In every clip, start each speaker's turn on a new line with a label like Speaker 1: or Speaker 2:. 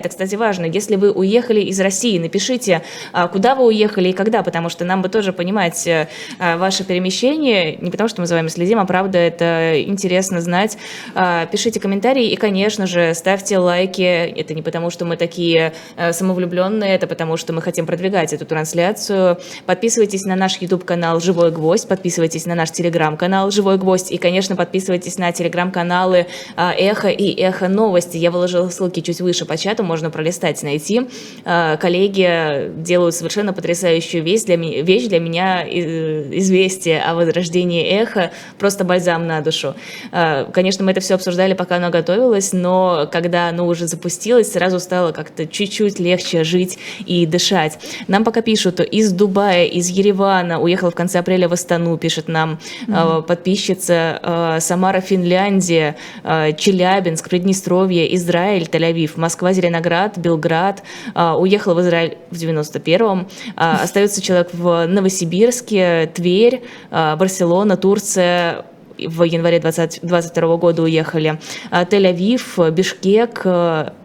Speaker 1: Это, кстати, важно. Если вы уехали из России, напишите, а, куда вы уехали и когда, потому что нам бы тоже понимать э, а, ваше перемещение, не потому что мы за вами следим, а правда это интересно знать. А, пишите комментарии и, конечно же, ставьте лайки. Это не потому, что мы такие э, самовлюбленные, это потому, что мы хотим продвигать эту трансляцию. Подписывайтесь на наш YouTube-канал «Живой гвоздь», подписывайтесь на наш Telegram-канал «Живой гвоздь» и, конечно, подписывайтесь на Telegram-каналы «Эхо» и «Эхо новости». Я выложила ссылки чуть выше по чату, можно пролистать, найти. А, коллеги делают совершенно потрясающую вещь для, меня, вещь для меня, известие о возрождении эхо, просто бальзам на душу. А, конечно, мы это все обсуждали, пока оно готовилось, но когда оно уже запустилось, сразу стало как-то чуть-чуть легче жить и дышать. Нам пока пишут, из Дубая, из Еревана, уехала в конце апреля в Астану, пишет нам mm-hmm. подписчица, Самара, Финляндия, Челябинск, Приднестровье, Израиль, Тель-Авив, Москва, Зеленоград, Зеленоград, Белград, а, уехала в Израиль в 91-м, а, остается человек в Новосибирске, Тверь, а, Барселона, Турция, в январе 2022 года уехали. Тель-Авив, Бишкек,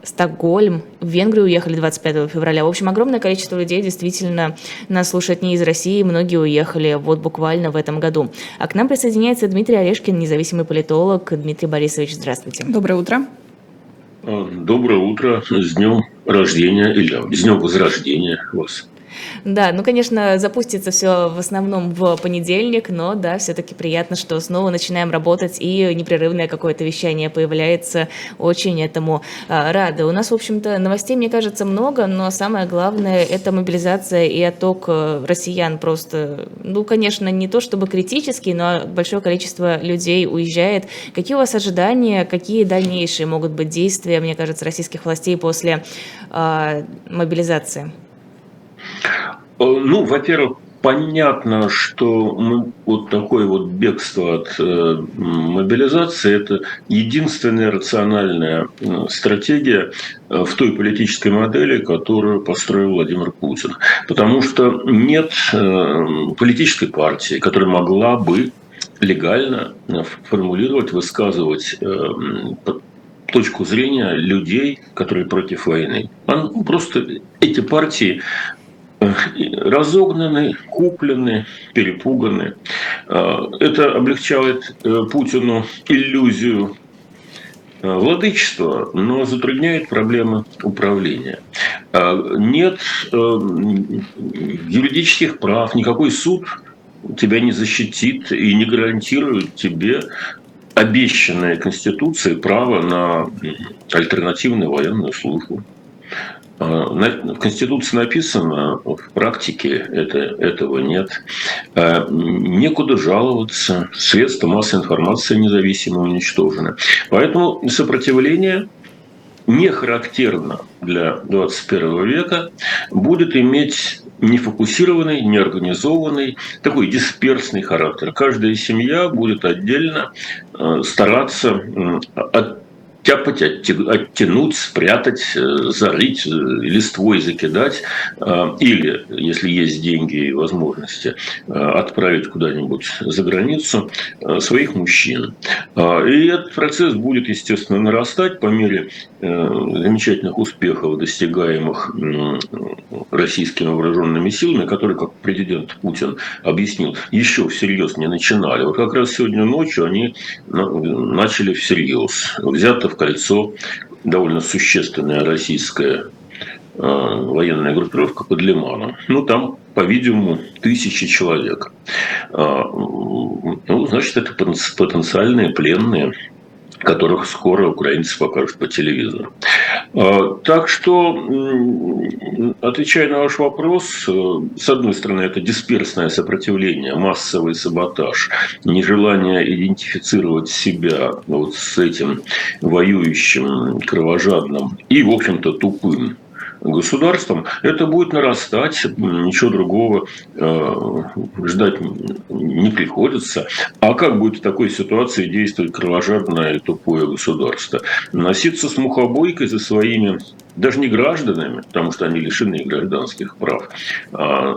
Speaker 1: Стокгольм, в Венгрию уехали 25 февраля. В общем, огромное количество людей действительно нас слушает не из России, многие уехали вот буквально в этом году. А к нам присоединяется Дмитрий Орешкин, независимый политолог. Дмитрий Борисович, здравствуйте.
Speaker 2: Доброе утро.
Speaker 3: Доброе утро, с днем рождения или с днем возрождения вас.
Speaker 1: Да, ну, конечно, запустится все в основном в понедельник, но да, все-таки приятно, что снова начинаем работать и непрерывное какое-то вещание появляется. Очень этому а, рада. У нас, в общем-то, новостей, мне кажется, много, но самое главное – это мобилизация и отток э, россиян просто, ну, конечно, не то чтобы критический, но большое количество людей уезжает. Какие у вас ожидания, какие дальнейшие могут быть действия, мне кажется, российских властей после э, мобилизации?
Speaker 3: Э, ну, во-первых, понятно, что мы, вот такое вот бегство от э, мобилизации – это единственная рациональная э, стратегия э, в той политической модели, которую построил Владимир Путин. Потому что нет э, политической партии, которая могла бы легально формулировать, высказывать э, точку зрения людей, которые против войны. Просто эти партии разогнаны, куплены, перепуганы. А, это облегчает э, Путину иллюзию э, владычества, но затрудняет проблемы управления. Нет э, юридических прав, никакой суд тебя не защитит и не гарантирует тебе обещанное Конституцией право на альтернативную военную службу. А, в Конституции написано, в практике это, этого нет. А, некуда жаловаться, средства массовой информации независимо уничтожены. Поэтому сопротивление не характерно для 21 века, будет иметь нефокусированный, неорганизованный, такой дисперсный характер. Каждая семья будет отдельно а, стараться тяпать, оттянуть, спрятать, э, залить, э, листвой закидать, э, или, если есть деньги и возможности, отправить куда-нибудь за границу своих мужчин. И этот процесс будет, естественно, нарастать по мере замечательных успехов, достигаемых российскими вооруженными силами, которые, как президент Путин объяснил, еще всерьез не начинали. Вот как раз сегодня ночью они начали всерьез. Взято в кольцо довольно существенная российская э, военная группировка под Лиманом. Ну, там, по-видимому, тысячи человек. Э, ну, значит, это потенциальные пленные которых скоро украинцы покажут по телевизору. А, так что, отвечая на ваш вопрос, э, с одной стороны, это дисперсное сопротивление, массовый саботаж, нежелание идентифицировать себя вот с этим воюющим, кровожадным и, в общем-то, тупым государством, это будет нарастать, ничего другого э, ждать не приходится. А как будет в такой ситуации действовать кровожадное и тупое государство? Носиться с мухобойкой за своими даже не гражданами, потому что они лишены гражданских прав, а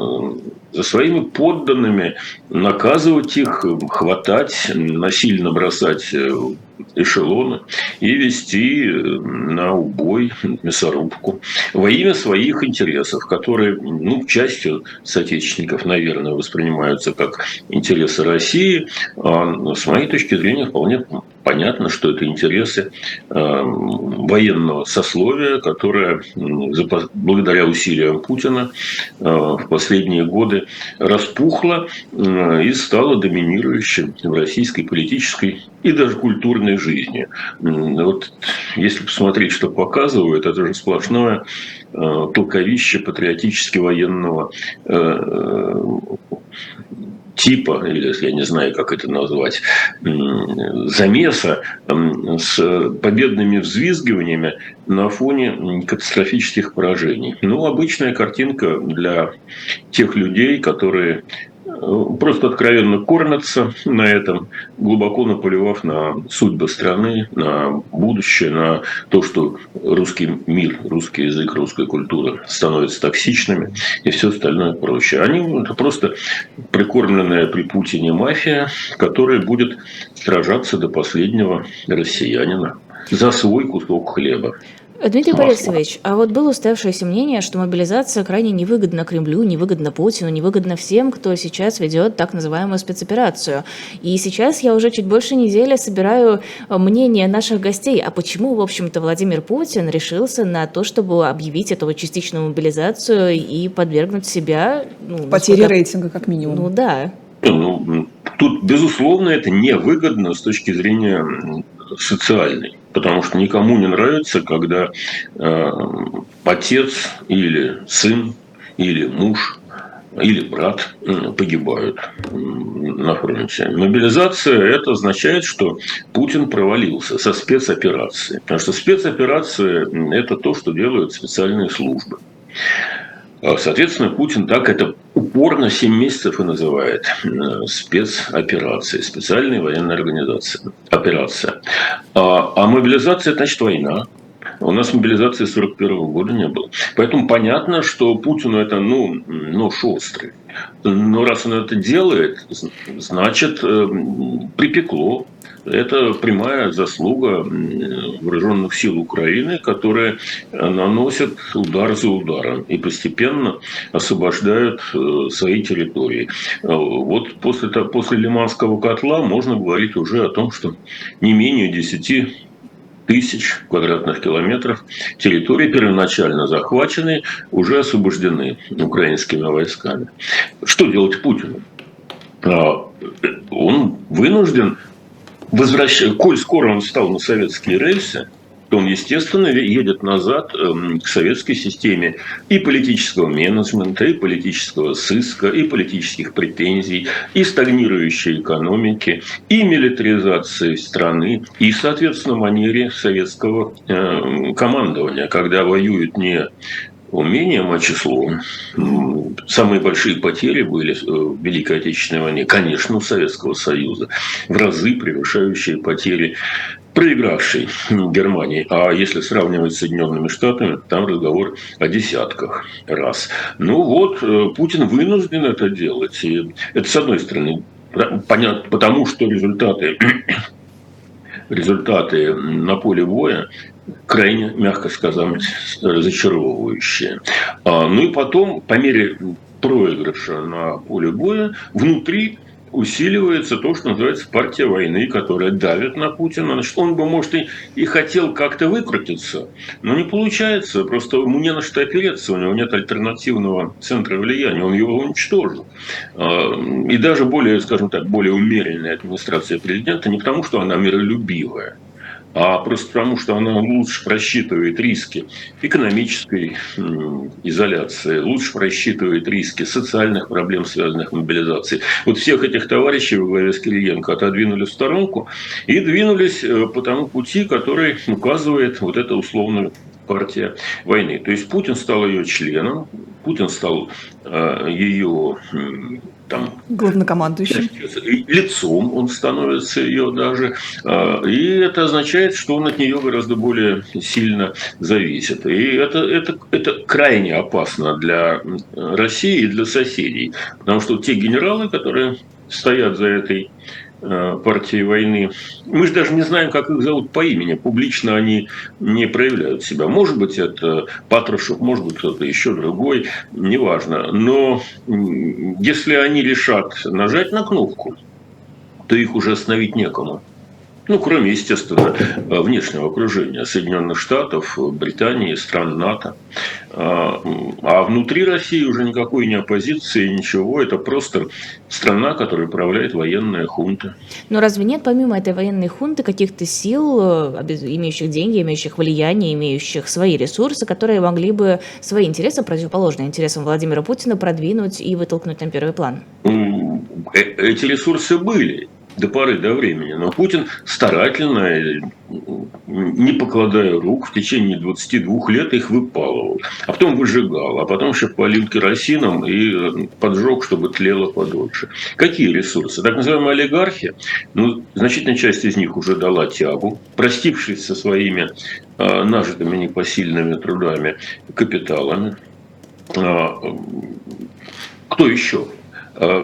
Speaker 3: за своими подданными наказывать их, хватать, насильно бросать эшелоны и вести на убой, мясорубку во имя своих интересов, которые, ну, частью соотечественников, наверное, воспринимаются как интересы России, а с моей точки зрения вполне понятно, что это интересы э, военного сословия, которое благодаря усилиям Путина э, в последние годы распухло э, и стало доминирующим в российской политической и даже культурной жизни. Вот если посмотреть, что показывают, это же сплошное толковище патриотически военного типа, или я не знаю, как это назвать, замеса с победными взвизгиваниями на фоне катастрофических поражений. Ну, обычная картинка для тех людей, которые просто откровенно кормятся на этом, глубоко наплевав на судьбы страны, на будущее, на то, что русский мир, русский язык, русская культура становятся токсичными и все остальное проще. Они это просто прикормленная при Путине мафия, которая будет сражаться до последнего россиянина за свой кусок хлеба.
Speaker 1: Дмитрий Масло. Борисович, а вот было уставшееся мнение, что мобилизация крайне невыгодна Кремлю, невыгодна Путину, невыгодна всем, кто сейчас ведет так называемую спецоперацию. И сейчас я уже чуть больше недели собираю э, мнение наших гостей, а почему, в общем-то, Владимир Путин решился на то, чтобы объявить эту частичную мобилизацию и подвергнуть себя...
Speaker 2: Ну, Потери насколько... рейтинга, как минимум.
Speaker 1: Ну да.
Speaker 3: Ну, тут, безусловно, это невыгодно с точки зрения социальной. Потому что никому не нравится, когда э, отец или сын или муж или брат э, погибают на фронте. Мобилизация – это означает, что Путин провалился со спецоперацией. Потому что спецоперация – это то, что делают специальные службы. А, соответственно, Путин так это упорно 7 месяцев и называет э, спецоперацией, специальной военной организацией, операция. А, а мобилизация – это значит война. У нас мобилизации 41 года не было. Поэтому понятно, что Путину это, ну, ну шустрый. Но раз он это делает, значит, э, припекло это прямая заслуга вооруженных сил Украины, которые наносят удар за ударом и постепенно освобождают э, свои территории. Э, вот после, после Лиманского котла можно говорить уже о том, что не менее 10 тысяч квадратных километров территории, первоначально захваченные, уже освобождены украинскими войсками. Что делать Путину? А, он вынужден возвращ... коль скоро он стал на советские рельсы, то он, естественно, едет назад эм, к советской системе и политического менеджмента, и политического сыска, и политических претензий, и стагнирующей экономики, и милитаризации страны, и, соответственно, манере советского эм, командования, когда воюют не умением, а числом. Самые большие потери были в Великой Отечественной войне, конечно, у Советского Союза, в разы превышающие потери проигравшей Германии. А если сравнивать с Соединенными Штатами, там разговор о десятках раз. Ну вот, э, Путин вынужден это делать. И это, с одной стороны, понятно, потому что результаты результаты на поле боя крайне, мягко сказать, разочаровывающие. А, ну и потом, по мере проигрыша на поле боя, внутри усиливается то, что называется партия войны, которая давит на Путина. Значит, он бы, может, и, и хотел как-то выкрутиться, но не получается. Просто ему не на что опереться, у него нет альтернативного центра влияния, он его уничтожил. А, и даже более, скажем так, более умеренная администрация президента не потому, что она миролюбивая, а просто потому, что она лучше просчитывает риски экономической изоляции, лучше просчитывает риски социальных проблем, связанных с мобилизацией. Вот всех этих товарищей во главе с Кириенко отодвинули в сторонку и двинулись э, по тому пути, который указывает вот эта условная партия войны. То есть Путин стал ее членом, Путин стал э, ее там,
Speaker 2: главнокомандующим.
Speaker 3: Лицом он становится ее даже. Э, и это означает, что он от нее гораздо более сильно зависит. И это, это, это крайне опасно для России и для соседей. Потому что те генералы, которые стоят за этой партии войны. Мы же даже не знаем, как их зовут по имени. Публично они не проявляют себя. Может быть, это Патрушев, может быть, кто-то еще другой, неважно. Но если они решат нажать на кнопку, то их уже остановить некому. Ну, кроме, естественно, внешнего окружения Соединенных Штатов, Британии, стран НАТО. А, а внутри России уже никакой не оппозиции, ничего. Это просто страна, которая управляет военная хунта.
Speaker 1: Но разве нет, помимо этой военной хунты, каких-то сил, э, имеющих деньги, имеющих влияние, имеющих свои ресурсы, которые могли бы свои интересы, противоположные интересам Владимира Путина, продвинуть и вытолкнуть на первый план?
Speaker 3: Э, эти ресурсы были до поры до времени. Но Путин старательно, не покладая рук, в течение 22 лет их выпалывал. А потом выжигал, а потом еще полил керосином и поджег, чтобы тлело подольше. Какие ресурсы? Так называемые олигархи, ну, значительная часть из них уже дала тягу, простившись со своими а, нажитыми непосильными трудами капиталами. А, кто еще? Э,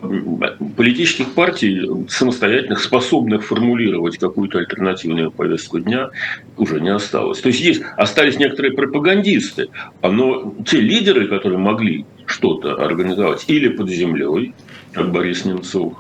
Speaker 3: политических партий, самостоятельных, способных формулировать какую-то альтернативную повестку дня, уже не осталось. То есть, есть остались некоторые пропагандисты, но те лидеры, которые могли что-то организовать или под землей, как Борис Немцов,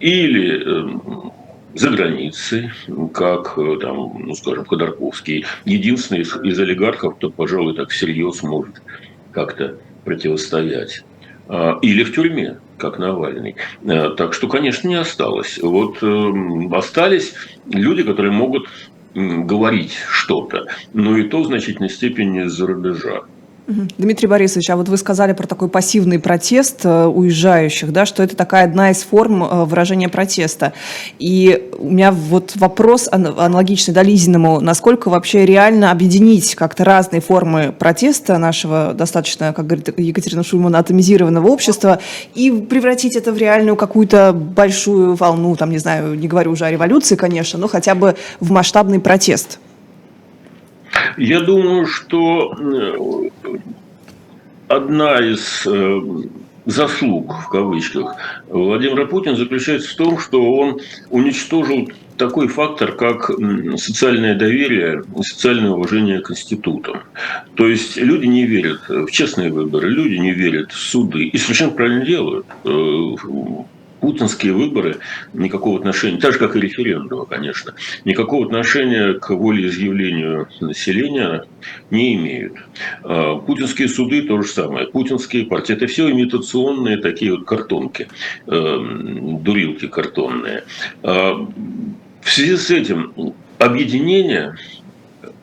Speaker 3: или эм, за границей, как, э, там, ну, скажем, Ходорковский, единственный из, из олигархов, кто, пожалуй, так всерьез может как-то противостоять. А, или в тюрьме как Навальный. Э, так что, конечно, не осталось. Вот эм, остались люди, которые могут говорить что-то, но и то в значительной степени из-за рубежа.
Speaker 2: Дмитрий Борисович, а вот вы сказали про такой пассивный протест э, уезжающих, да, что это такая одна из форм э, выражения протеста. И у меня вот вопрос аналогичный да, насколько вообще реально объединить как-то разные формы протеста нашего достаточно, как говорит Екатерина Шульман, атомизированного общества и превратить это в реальную какую-то большую волну, там, не знаю, не говорю уже о революции, конечно, но хотя бы в масштабный протест.
Speaker 3: Я думаю, что э, одна из э, заслуг, в кавычках, Владимира Путина заключается в том, что он уничтожил такой фактор, как социальное доверие и социальное уважение к институтам. То есть люди не верят в честные выборы, люди не верят в суды. И совершенно правильно делают э, путинские выборы никакого отношения, так же как и референдумы, конечно, никакого отношения к волеизъявлению населения не имеют. А, путинские суды то же самое. Путинские партии это все имитационные такие вот картонки, эм, дурилки картонные. А, в связи с этим объединение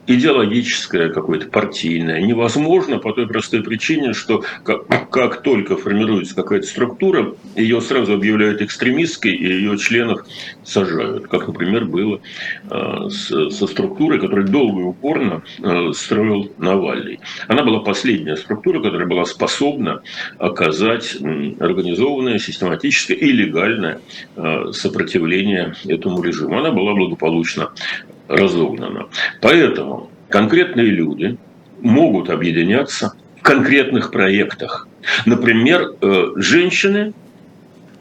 Speaker 3: идеологическое, какое-то партийное, невозможно по той простой причине, что как, как только формируется какая-то структура, ее сразу объявляют экстремистской, и ее членов сажают. Как, например, было э, с, со структурой, которую долго и упорно э, строил Навальный. Она была последняя структура, которая была способна оказать организованное, систематическое и легальное э, сопротивление этому режиму. Она была благополучно разогнана. Поэтому конкретные люди могут объединяться в конкретных проектах. Например, э, женщины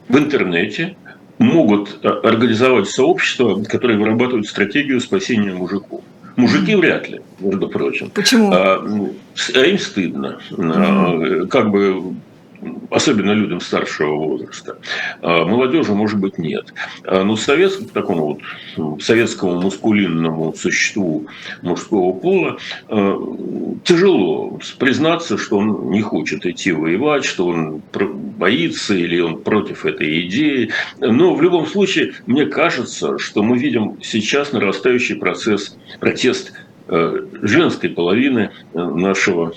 Speaker 3: в интернете могут э, организовать сообщество, которое вырабатывает стратегию спасения мужиков. Мужики вряд ли, между прочим.
Speaker 2: Почему?
Speaker 3: А, а им стыдно. Mm-hmm. Как бы особенно людям старшего возраста. А молодежи, может быть, нет. А, но советскому, такому вот советскому мускулинному существу мужского пола а, тяжело признаться, что он не хочет идти воевать, что он боится или он против этой идеи. Но в любом случае, мне кажется, что мы видим сейчас нарастающий процесс, протест женской половины нашего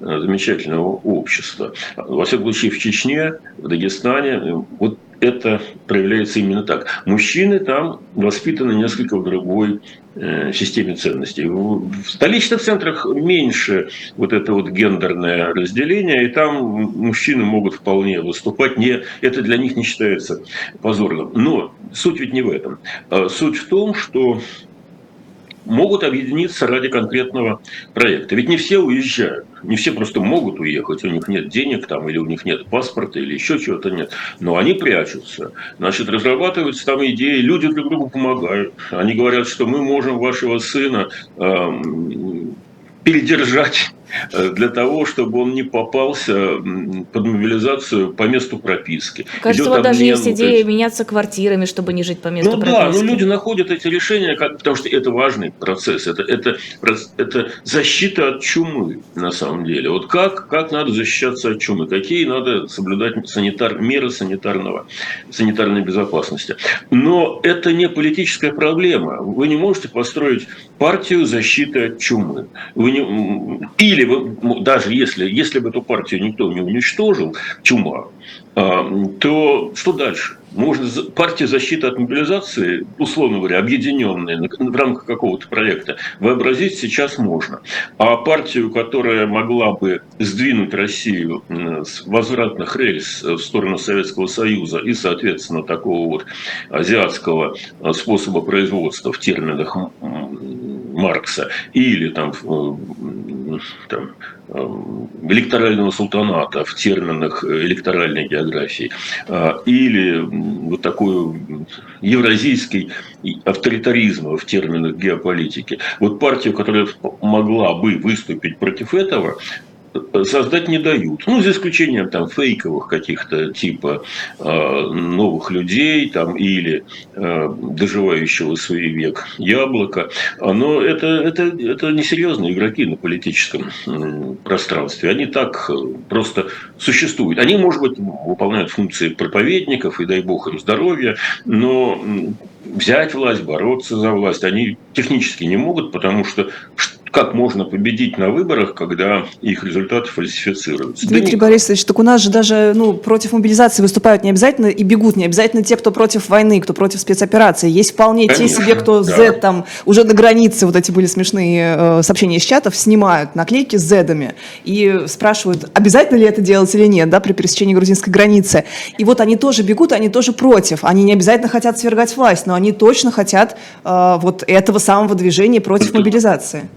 Speaker 3: замечательного общества. Во всяком случае, в Чечне, в Дагестане, вот это проявляется именно так. Мужчины там воспитаны несколько в другой э, системе ценностей. В столичных центрах меньше вот это вот гендерное разделение, и там мужчины могут вполне выступать. Не, это для них не считается позорным. Но суть ведь не в этом. А суть в том, что могут объединиться ради конкретного проекта. Ведь не все уезжают, не все просто могут уехать, у них нет денег там, или у них нет паспорта, или еще чего-то нет. Но они прячутся. Значит, разрабатываются там идеи, люди друг другу помогают. Они говорят, что мы можем вашего сына э, передержать для того, чтобы он не попался под мобилизацию по месту прописки.
Speaker 1: Кажется, Идет вот даже есть идея есть... меняться квартирами, чтобы не жить по месту
Speaker 3: ну,
Speaker 1: прописки.
Speaker 3: Ну да, но люди находят эти решения, как, потому что это важный процесс, это, это, это защита от чумы на самом деле. Вот как, как надо защищаться от чумы, какие надо соблюдать санитар, меры санитарного, санитарной безопасности. Но это не политическая проблема. Вы не можете построить партию защиты от чумы. Вы не, или или вы, даже если, если бы эту партию никто не уничтожил, чума, а, то что дальше? Можно партия защиты от мобилизации, условно говоря, объединенная в рамках какого-то проекта, вообразить сейчас можно. А партию, которая могла бы сдвинуть Россию с возвратных рельс в сторону Советского Союза и, соответственно, такого вот азиатского способа производства в терминах Маркса или там, там электорального султаната в терминах электоральной географии, а, или вот такой евразийский авторитаризм в терминах геополитики. Вот партию, которая могла бы выступить против этого, создать не дают. Ну, за исключением там фейковых каких-то типа э, новых людей там или э, доживающего свой век яблока. Но это, это, это несерьезные игроки на политическом э, пространстве. Они так просто существуют. Они, может быть, выполняют функции проповедников, и дай бог им здоровья, но взять власть, бороться за власть они технически не могут, потому что как можно победить на выборах, когда их результаты фальсифицируются?
Speaker 2: Дмитрий да Борисович, так у нас же даже ну, против мобилизации выступают не обязательно и бегут не обязательно те, кто против войны, кто против спецоперации. Есть вполне Конечно, те себе, кто да. Z там уже на границе, вот эти были смешные э, сообщения из чатов, снимают наклейки с Z-ами и спрашивают, обязательно ли это делать или нет, да, при пересечении грузинской границы. И вот они тоже бегут, они тоже против. Они не обязательно хотят свергать власть, но они точно хотят э, вот этого самого движения против мобилизации.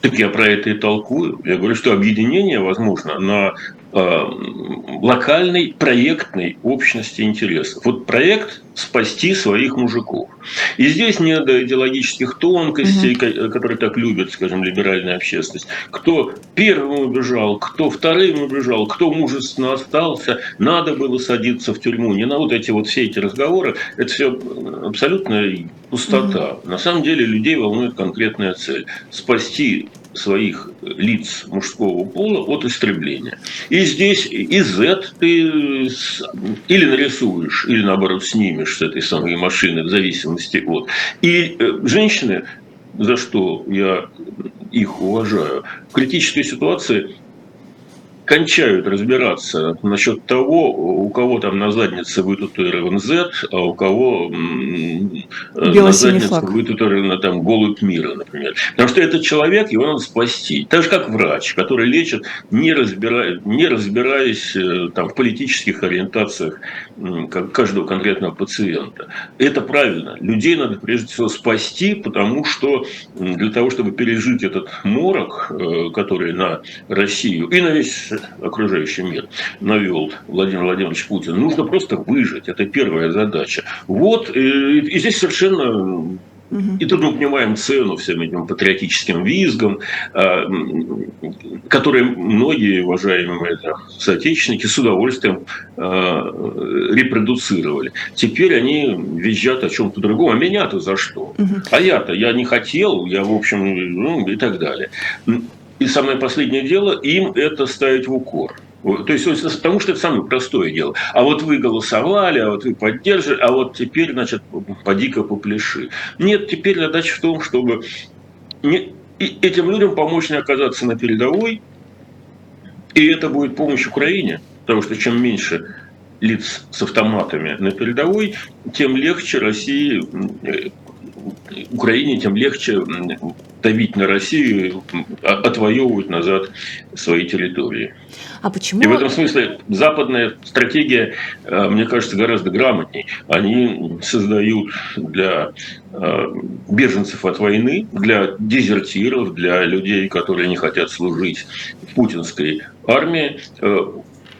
Speaker 3: Так я про это и толкую. Я говорю, что объединение возможно на локальной проектной общности интересов. Вот проект спасти своих мужиков. И здесь не до идеологических тонкостей, угу. которые так любят, скажем, либеральная общественность. Кто первым убежал, кто вторым убежал, кто мужественно остался, надо было садиться в тюрьму. Не на вот эти вот все эти разговоры. Это все абсолютная пустота. Угу. На самом деле людей волнует конкретная цель. Спасти своих лиц мужского пола от истребления. И здесь и Z ты или нарисуешь, или наоборот снимешь с этой самой машины в зависимости от. И э, женщины, за что я их уважаю, в критической ситуации кончают разбираться насчет того, у кого там на заднице вытатуирован Z, а у кого на заднице флаг. вытатуирован там голубь мира, например. Потому что этот человек, его надо спасти. Так же, как врач, который лечит, не, разбирая, не разбираясь э, там, в политических ориентациях каждого конкретного пациента. Это правильно. Людей надо прежде всего спасти, потому что для того, чтобы пережить этот морок, э, который на Россию и на весь окружающий мир навел Владимир Владимирович Путин, нужно просто выжить. Это первая задача. Вот, и, и здесь совершенно и тут мы понимаем цену всем этим патриотическим визгам, а, которые многие уважаемые соотечественники с удовольствием а, репродуцировали. Теперь они визжат о чем-то другом. А меня-то за что? А я-то, я не хотел, я, в общем, ну, и так далее. И самое последнее дело, им это ставить в укор. То есть, потому что это самое простое дело. А вот вы голосовали, а вот вы поддерживали, а вот теперь, значит, поди-ка попляши. Нет, теперь задача в том, чтобы не, и этим людям помочь не оказаться на передовой, и это будет помощь Украине, потому что чем меньше лиц с автоматами на передовой, тем легче России, э, Украине, тем легче давить на Россию, отвоевывать назад свои территории.
Speaker 1: А почему?
Speaker 3: И в этом смысле западная стратегия, э, мне кажется, гораздо грамотней. Они создают для э, беженцев от войны, для дезертиров, для людей, которые не хотят служить в путинской армии,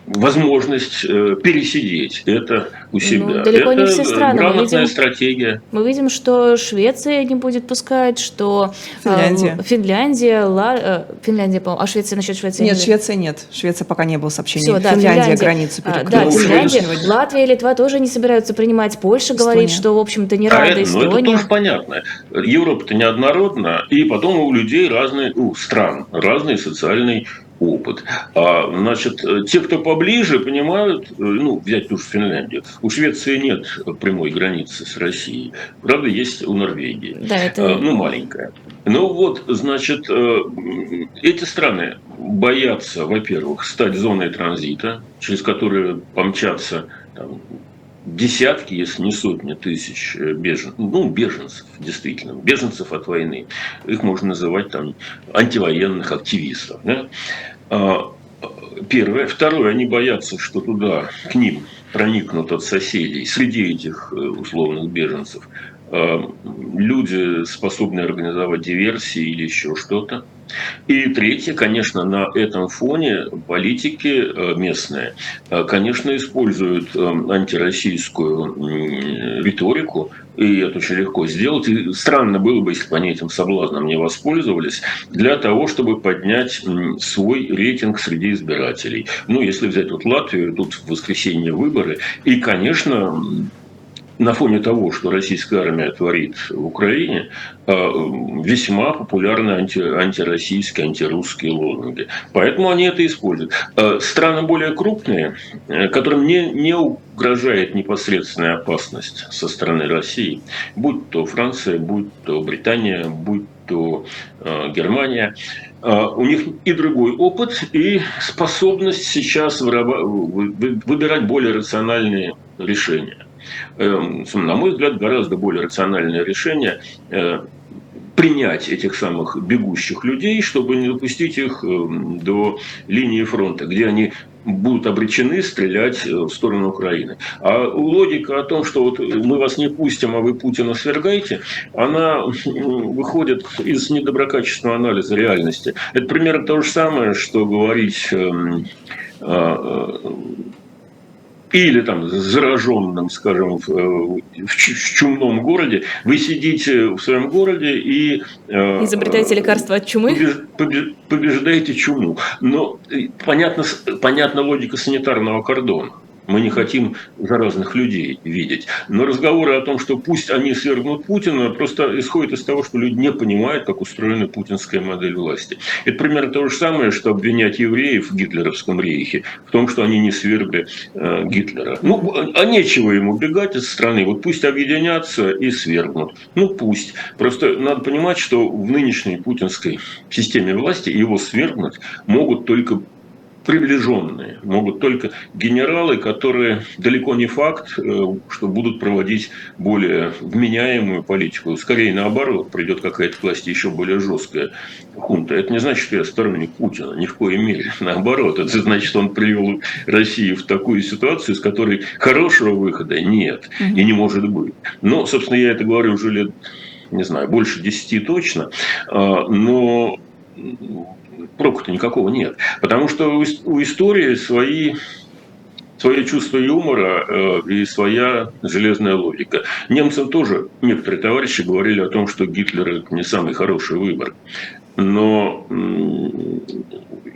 Speaker 3: возможность э, пересидеть это у себя.
Speaker 1: Ну, далеко
Speaker 3: это
Speaker 1: не все страны.
Speaker 3: грамотная
Speaker 1: мы видим,
Speaker 3: стратегия.
Speaker 1: Мы видим, что Швеция не будет пускать, что
Speaker 2: Финляндия,
Speaker 1: э, Финляндия, Ла, э, Финляндия, по а Швеция насчет Швеции
Speaker 2: нет,
Speaker 1: не...
Speaker 2: Швеция нет, Швеция пока не было сообщений.
Speaker 1: Все, да,
Speaker 2: Финляндия,
Speaker 1: Финляндия
Speaker 2: границу
Speaker 1: а,
Speaker 2: перекрыла.
Speaker 1: Да,
Speaker 3: Ну,
Speaker 1: Финляндия,
Speaker 3: сегодня-
Speaker 1: Латвия и Литва тоже не собираются принимать. Польша говорит,
Speaker 2: Эстония.
Speaker 1: что в общем-то не
Speaker 3: А
Speaker 1: рада
Speaker 3: это, ну, это
Speaker 1: Эстония.
Speaker 3: тоже понятно. Европа-то неоднородна, и потом у людей разные, у стран разный социальный опыт. А, значит, э, те, кто поближе, понимают, э, ну, взять ту же Финляндию. У Швеции нет прямой границы с Россией. Правда, есть у Норвегии.
Speaker 1: Да, это...
Speaker 3: Э, ну, маленькая. Ну вот, значит, эти страны боятся, во-первых, стать зоной транзита, через которую помчатся там, десятки, если не сотни тысяч э, бежен, ну, беженцев, действительно, беженцев от войны. Их можно называть там антивоенных активистов. Да? А, Первое. Второе, они боятся, что туда, к ним проникнут от соседей, среди этих э, условных беженцев, люди, способные организовать диверсии или еще что-то. И третье, конечно, на этом фоне политики э, местные, э, конечно, используют э, антироссийскую риторику, и это очень легко сделать. И странно было бы, если бы они этим соблазном не воспользовались, для того, чтобы поднять свой рейтинг среди избирателей. Ну, если взять вот Латвию, тут в воскресенье выборы, и, конечно, на фоне того, что российская армия творит в Украине, э, весьма популярны анти, антироссийские, антирусские лозунги. Поэтому они это используют. Э, Страны более крупные, э, которым не, не угрожает непосредственная опасность со стороны России, будь то Франция, будь то Британия, будь то Германия, у них и другой опыт, и способность сейчас выбирать более рациональные решения. Эм, На мой взгляд, гораздо более рациональное решение э, принять этих самых бегущих людей, чтобы не допустить их эм, до линии фронта, где они будут обречены стрелять э, в сторону Украины. А логика о том, что вот мы вас не пустим, а вы Путина свергаете, она выходит из недоброкачественного анализа реальности. Это примерно то же самое, что говорить эм, или там зараженным, скажем, в, э, в чумном городе, вы сидите в своем городе и э,
Speaker 1: Изобретаете лекарство от чумы?
Speaker 3: побеж- побе- побеждаете чуму. Но э, понятно, понятна логика санитарного кордона. Мы не хотим заразных людей видеть. Но разговоры о том, что пусть они свергнут Путина, просто исходят из того, что люди не понимают, как устроена путинская модель власти. Это примерно то же самое, что обвинять евреев в гитлеровском рейхе в том, что они не свергли э, Гитлера. Ну, а нечего им убегать из страны. Вот пусть объединятся и свергнут. Ну, пусть. Просто надо понимать, что в нынешней путинской системе власти его свергнуть могут только приближенные, могут только генералы, которые далеко не факт, э, что будут проводить более вменяемую политику. Скорее наоборот, придет какая-то к власти еще более жесткая хунта. Это не значит, что я сторонник Путина, ни в коей мере. Наоборот, это значит, что он привел Россию в такую ситуацию, с которой хорошего выхода нет и не может быть. Но, собственно, я это говорю уже лет, не знаю, больше десяти точно. А, Но проку-то никакого нет. Потому что у ис- у истории свои свое чувство юмора э, и своя железная логика. Немцам тоже некоторые товарищи говорили о том, что Гитлер это не самый хороший выбор. Но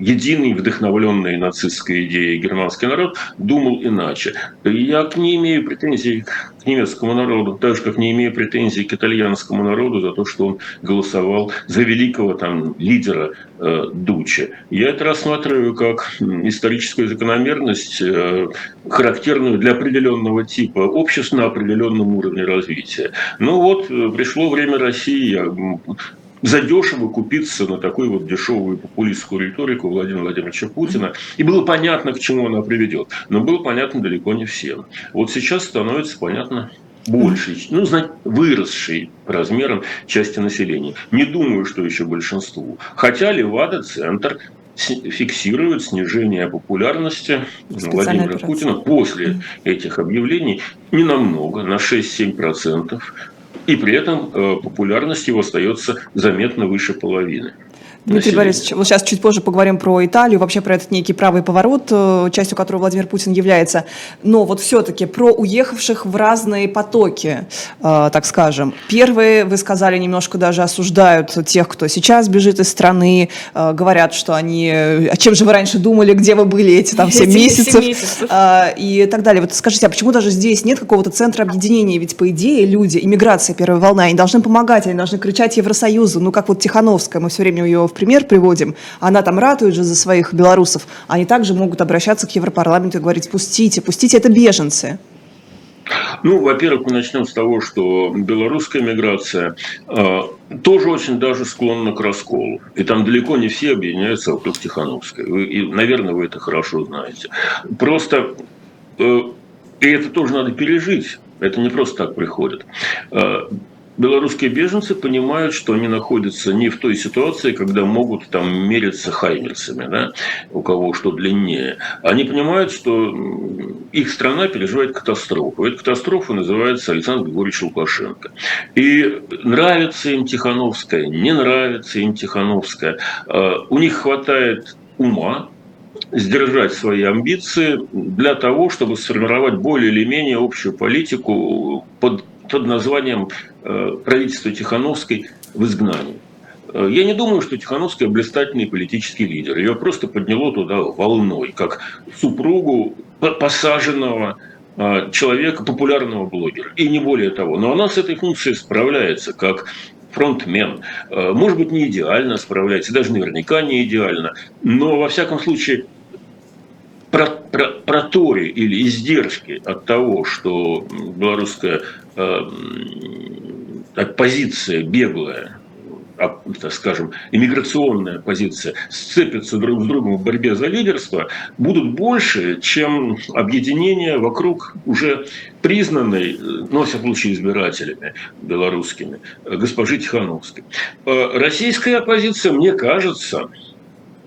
Speaker 3: единый, вдохновленный нацистской идеей германский народ думал иначе. Я к не имею претензий к немецкому народу, так же, как не имею претензий к итальянскому народу за то, что он голосовал за великого там лидера э, Дуче. Я это рассматриваю как историческую закономерность, э, характерную для определенного типа обществ на определенном уровне развития. Ну вот, э, пришло время России, я, задешево купиться на такую вот дешевую популистскую риторику Владимира Владимировича Путина. И было понятно, к чему она приведет. Но было понятно далеко не всем. Вот сейчас становится понятно большей, ну, выросшей размером части населения. Не думаю, что еще большинству. Хотя Левада-центр фиксирует снижение популярности Владимира Путина после этих объявлений не намного, на 6-7%. И при этом э, популярность его остается заметно выше половины.
Speaker 2: Дмитрий Борисович, вот сейчас чуть позже поговорим про Италию, вообще про этот некий правый поворот, э, частью которого Владимир Путин является. Но вот все-таки про уехавших в разные потоки, э, так скажем. Первые, вы сказали, немножко даже осуждают тех, кто сейчас бежит из страны, э, говорят, что они... О чем же вы раньше думали, где вы были эти там 7 месяцев? месяцев. И так далее. Вот скажите, а почему даже здесь нет какого-то центра объединения? Ведь, по идее, люди, иммиграция первая волна, они должны помогать, они должны кричать Евросоюзу. Ну, как вот Тихановская, мы все время ее в пример приводим, она там ратует же за своих белорусов, они также могут обращаться к Европарламенту и говорить, пустите, пустите, это беженцы.
Speaker 3: Ну, во-первых, мы начнем с того, что белорусская миграция э, тоже очень даже склонна к расколу. И там далеко не все объединяются вокруг Тихановской. Вы, и, наверное, вы это хорошо знаете. Просто, э, и это тоже надо пережить. Это не просто так приходит. Э, белорусские беженцы понимают, что они находятся не в той ситуации, когда могут там мериться хаймерцами, да, у кого что длиннее. Они понимают, что их страна переживает катастрофу. Эта катастрофа называется Александр Григорьевич Лукашенко. И нравится им Тихановская, не нравится им Тихановская. А, у них хватает ума, сдержать свои амбиции для того, чтобы сформировать более или менее общую политику под под названием э, правительство Тихановской в изгнании. Э, я не думаю, что Тихановская блистательный политический лидер. Ее просто подняло туда волной, как супругу посаженного э, человека, популярного блогера. И не более того. Но она с этой функцией справляется, как фронтмен. Может быть, не идеально справляется, даже наверняка не идеально. Но, во всяком случае, про, про, протори или издержки от того, что белорусская э, позиция беглая, а, скажем, иммиграционная позиция сцепятся друг с другом в борьбе за лидерство, будут больше, чем объединение вокруг уже признанной, ну, во всяком случае, избирателями белорусскими, госпожи Тихановской. Э, российская оппозиция, мне кажется,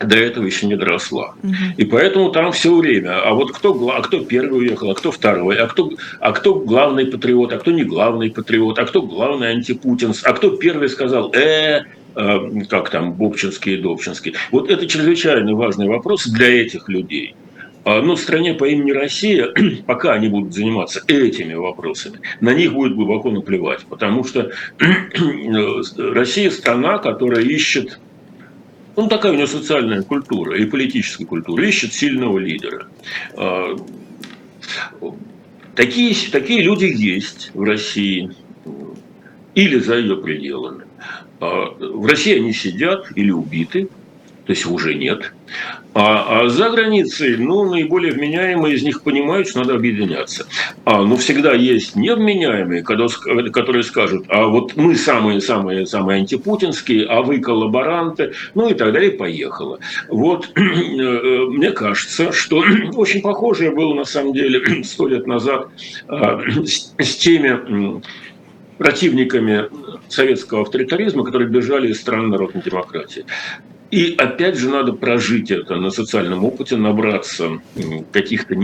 Speaker 3: до этого еще не доросла. Угу. И поэтому там все время. А вот кто, а кто первый уехал, а кто второй, а кто, а кто главный патриот, а кто не главный патриот, а кто главный антипутин, а кто первый сказал «э», э как там Бобчинский и Добчинский. Вот это чрезвычайно важный вопрос для этих людей. А, но в стране по имени Россия, пока они будут заниматься этими вопросами, на них будет глубоко наплевать, потому что Россия страна, которая ищет ну, такая у него социальная культура и политическая культура. Ищет сильного лидера. А, такие, такие люди есть в России или за ее пределами. А, в России они сидят или убиты, то есть уже нет. А, а за границей, ну, наиболее вменяемые из них понимают, что надо объединяться. А, но всегда есть невменяемые, которые скажут, а вот мы самые-самые-самые антипутинские, а вы коллаборанты, ну и так далее, поехало. Вот, э, мне кажется, что очень похожее было, на самом деле, сто лет назад а, с теми противниками советского авторитаризма, которые бежали из стран народной демократии. И опять же надо прожить это на социальном опыте, набраться каких-то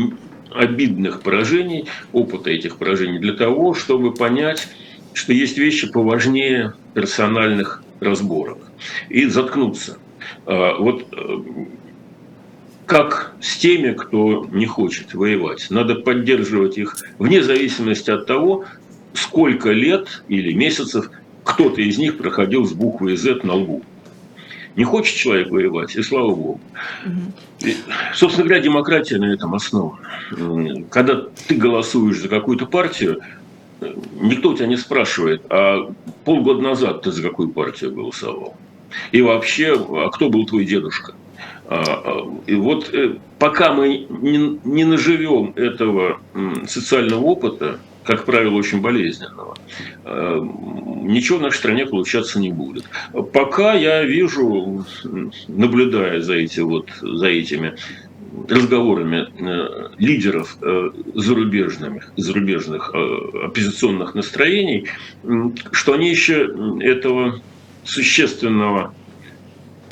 Speaker 3: обидных поражений, опыта этих поражений для того, чтобы понять, что есть вещи поважнее персональных разборок и заткнуться. А, вот э, как с теми, кто не хочет воевать. Надо поддерживать их вне зависимости от того, сколько лет или месяцев кто-то из них проходил с буквой Z на лбу. Не хочет человек воевать, и слава богу. И, собственно говоря, демократия на этом основана. Когда ты голосуешь за какую-то партию, никто у тебя не спрашивает, а полгода назад ты за какую партию голосовал? И вообще, а кто был твой дедушка? А, а, и вот э, пока мы не, не наживем этого социального опыта, как правило, очень болезненного, э, ничего в нашей стране получаться не будет. Пока я вижу, наблюдая за, эти вот, за этими разговорами э, лидеров э, зарубежных, зарубежных оппозиционных настроений, что они еще этого существенного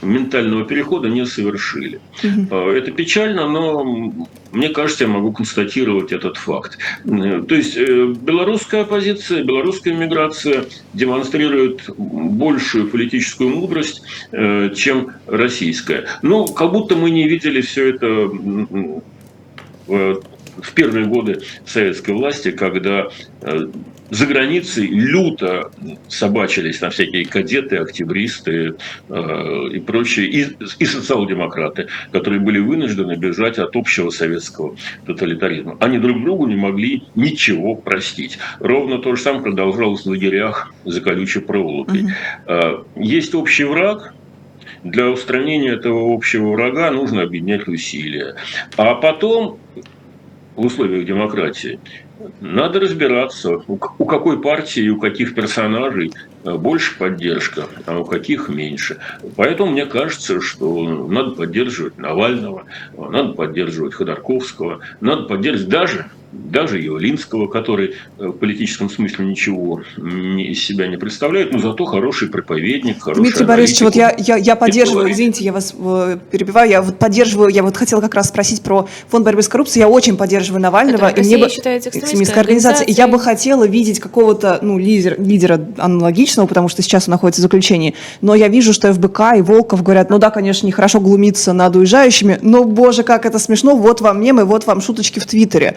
Speaker 3: ментального перехода не совершили. Угу. Это печально, но мне кажется, я могу констатировать этот факт. То есть э, белорусская оппозиция, белорусская миграция демонстрирует большую политическую мудрость, э, чем российская. Ну, как будто мы не видели все это в первые годы советской власти, когда за границей люто собачились на всякие кадеты, октябристы э, и прочие, и, и социал-демократы, которые были вынуждены бежать от общего советского тоталитаризма. Они друг другу не могли ничего простить. Ровно то же самое продолжалось в лагерях за колючей проволокой. Угу. Э, есть общий враг, для устранения этого общего врага нужно объединять усилия. А потом в условиях демократии надо разбираться, у какой партии и у каких персонажей э, больше поддержка, а у каких меньше. Поэтому мне кажется, что надо поддерживать Навального, надо поддерживать Ходорковского, надо поддерживать даже даже Явлинского, который э, в политическом смысле ничего из себя не представляет, но зато хороший проповедник, хороший
Speaker 2: Дмитрий Борисович, вот я, я, я поддерживаю, извините, я вас э, перебиваю, я вот поддерживаю, я вот хотела как раз спросить про фонд борьбы с коррупцией, я очень поддерживаю Навального.
Speaker 1: Это
Speaker 2: и
Speaker 1: мне бы, считается экстремистской организацией.
Speaker 2: И я бы хотела видеть какого-то ну, лидер, лидера аналогичного, потому что сейчас он находится в заключении, но я вижу, что ФБК и Волков говорят, ну да, конечно, нехорошо глумиться над уезжающими, но, боже, как это смешно, вот вам мемы, вот вам шуточки в Твиттере.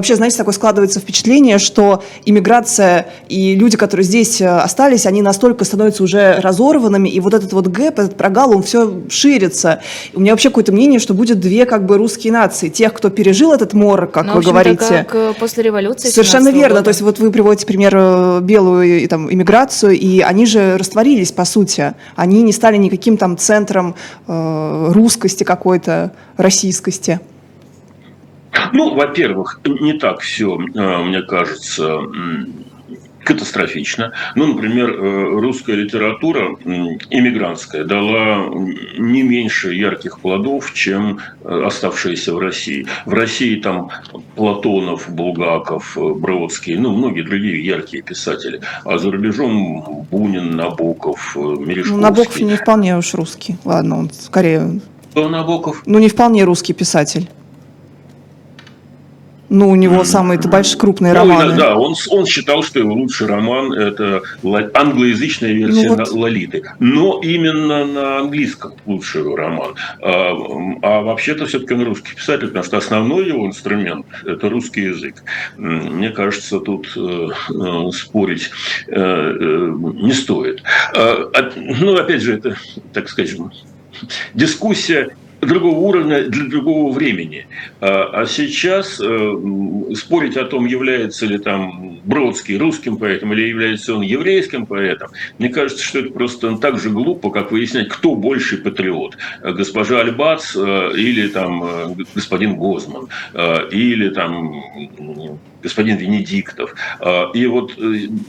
Speaker 2: Э, вообще, знаете, такое складывается впечатление, что иммиграция и люди, которые здесь э, остались, они настолько становятся уже разорванными, и вот этот вот гэп, этот прогал, он все ширится. У меня вообще какое-то мнение, что будет две как бы русские нации. Тех, кто пережил этот мор, как ну, вы говорите.
Speaker 1: как э, после революции.
Speaker 2: Совершенно верно. Года. То есть вот вы приводите пример белую и, там, иммиграцию, и они же растворились, по сути. Они не стали никаким там центром э, русскости какой-то, российскости.
Speaker 3: Ну, во-первых, не так все, э, мне кажется, катастрофично. Ну, например, э, русская литература иммигрантская дала не меньше ярких плодов, чем э, оставшиеся в России. В России там Платонов, Булгаков, Бродский, ну, многие другие яркие писатели. А за рубежом Бунин, Набоков, Мережковский. Ну,
Speaker 2: Набоков не вполне уж русский. Ладно, он скорее...
Speaker 3: Кто Набоков?
Speaker 2: Ну, не вполне русский писатель. Ну, у него самые -то большие крупные ну, романы.
Speaker 3: Да, он, он считал, что его лучший роман – это англоязычная версия ну, вот. Лолиты. Но именно на английском лучший роман. А, а вообще-то все-таки он русский писатель, потому что основной его инструмент – это русский язык. Мне кажется, тут э, э, спорить э, не стоит. А, ну, опять же, это, так скажем, дискуссия другого уровня для другого времени. А, а сейчас э, спорить о том, является ли там Бродский русским поэтом или является он еврейским поэтом, мне кажется, что это просто так же глупо, как выяснять, кто больший патриот. Госпожа Альбац э, или там э, господин Гозман, или там господин Венедиктов. И вот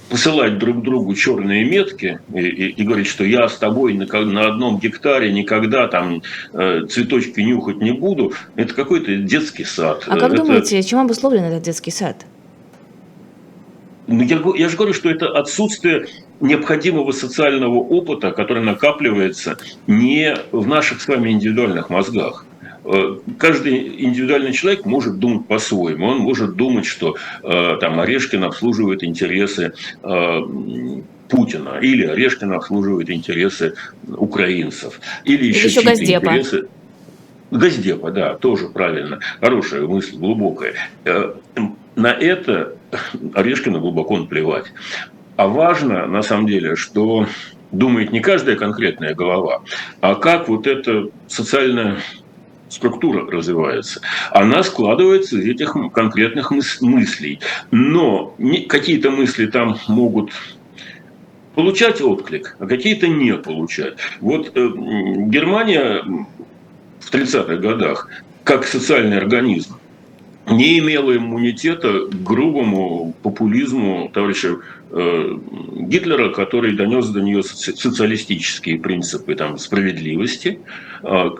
Speaker 3: посылать друг другу черные метки и, и, и говорить, что я с тобой на, на одном гектаре никогда там цветочки нюхать не буду, это какой-то детский сад.
Speaker 1: А как
Speaker 3: это...
Speaker 1: думаете, чем обусловлен этот детский сад?
Speaker 3: Ну, я, я же говорю, что это отсутствие необходимого социального опыта, который накапливается не в наших с вами индивидуальных мозгах. Э, каждый индивидуальный человек может думать по-своему. Он может думать, что э, там Орешкин обслуживает интересы э, Путина, или Орешкин обслуживает интересы украинцев, или еще, или еще
Speaker 1: Газдепа. интересы.
Speaker 3: Газдепа, да, тоже правильно. Хорошая мысль, глубокая. Э, на это Орешкина глубоко наплевать. А важно, на самом деле, что думает не каждая конкретная голова, а как вот эта социальная структура развивается. Она складывается из этих конкретных мыслей. Но какие-то мысли там могут получать отклик, а какие-то не получать. Вот э, Германия в 30-х годах, как социальный организм, не имела иммунитета к грубому популизму товарища э, Гитлера, который донес до нее социалистические принципы там, справедливости, а,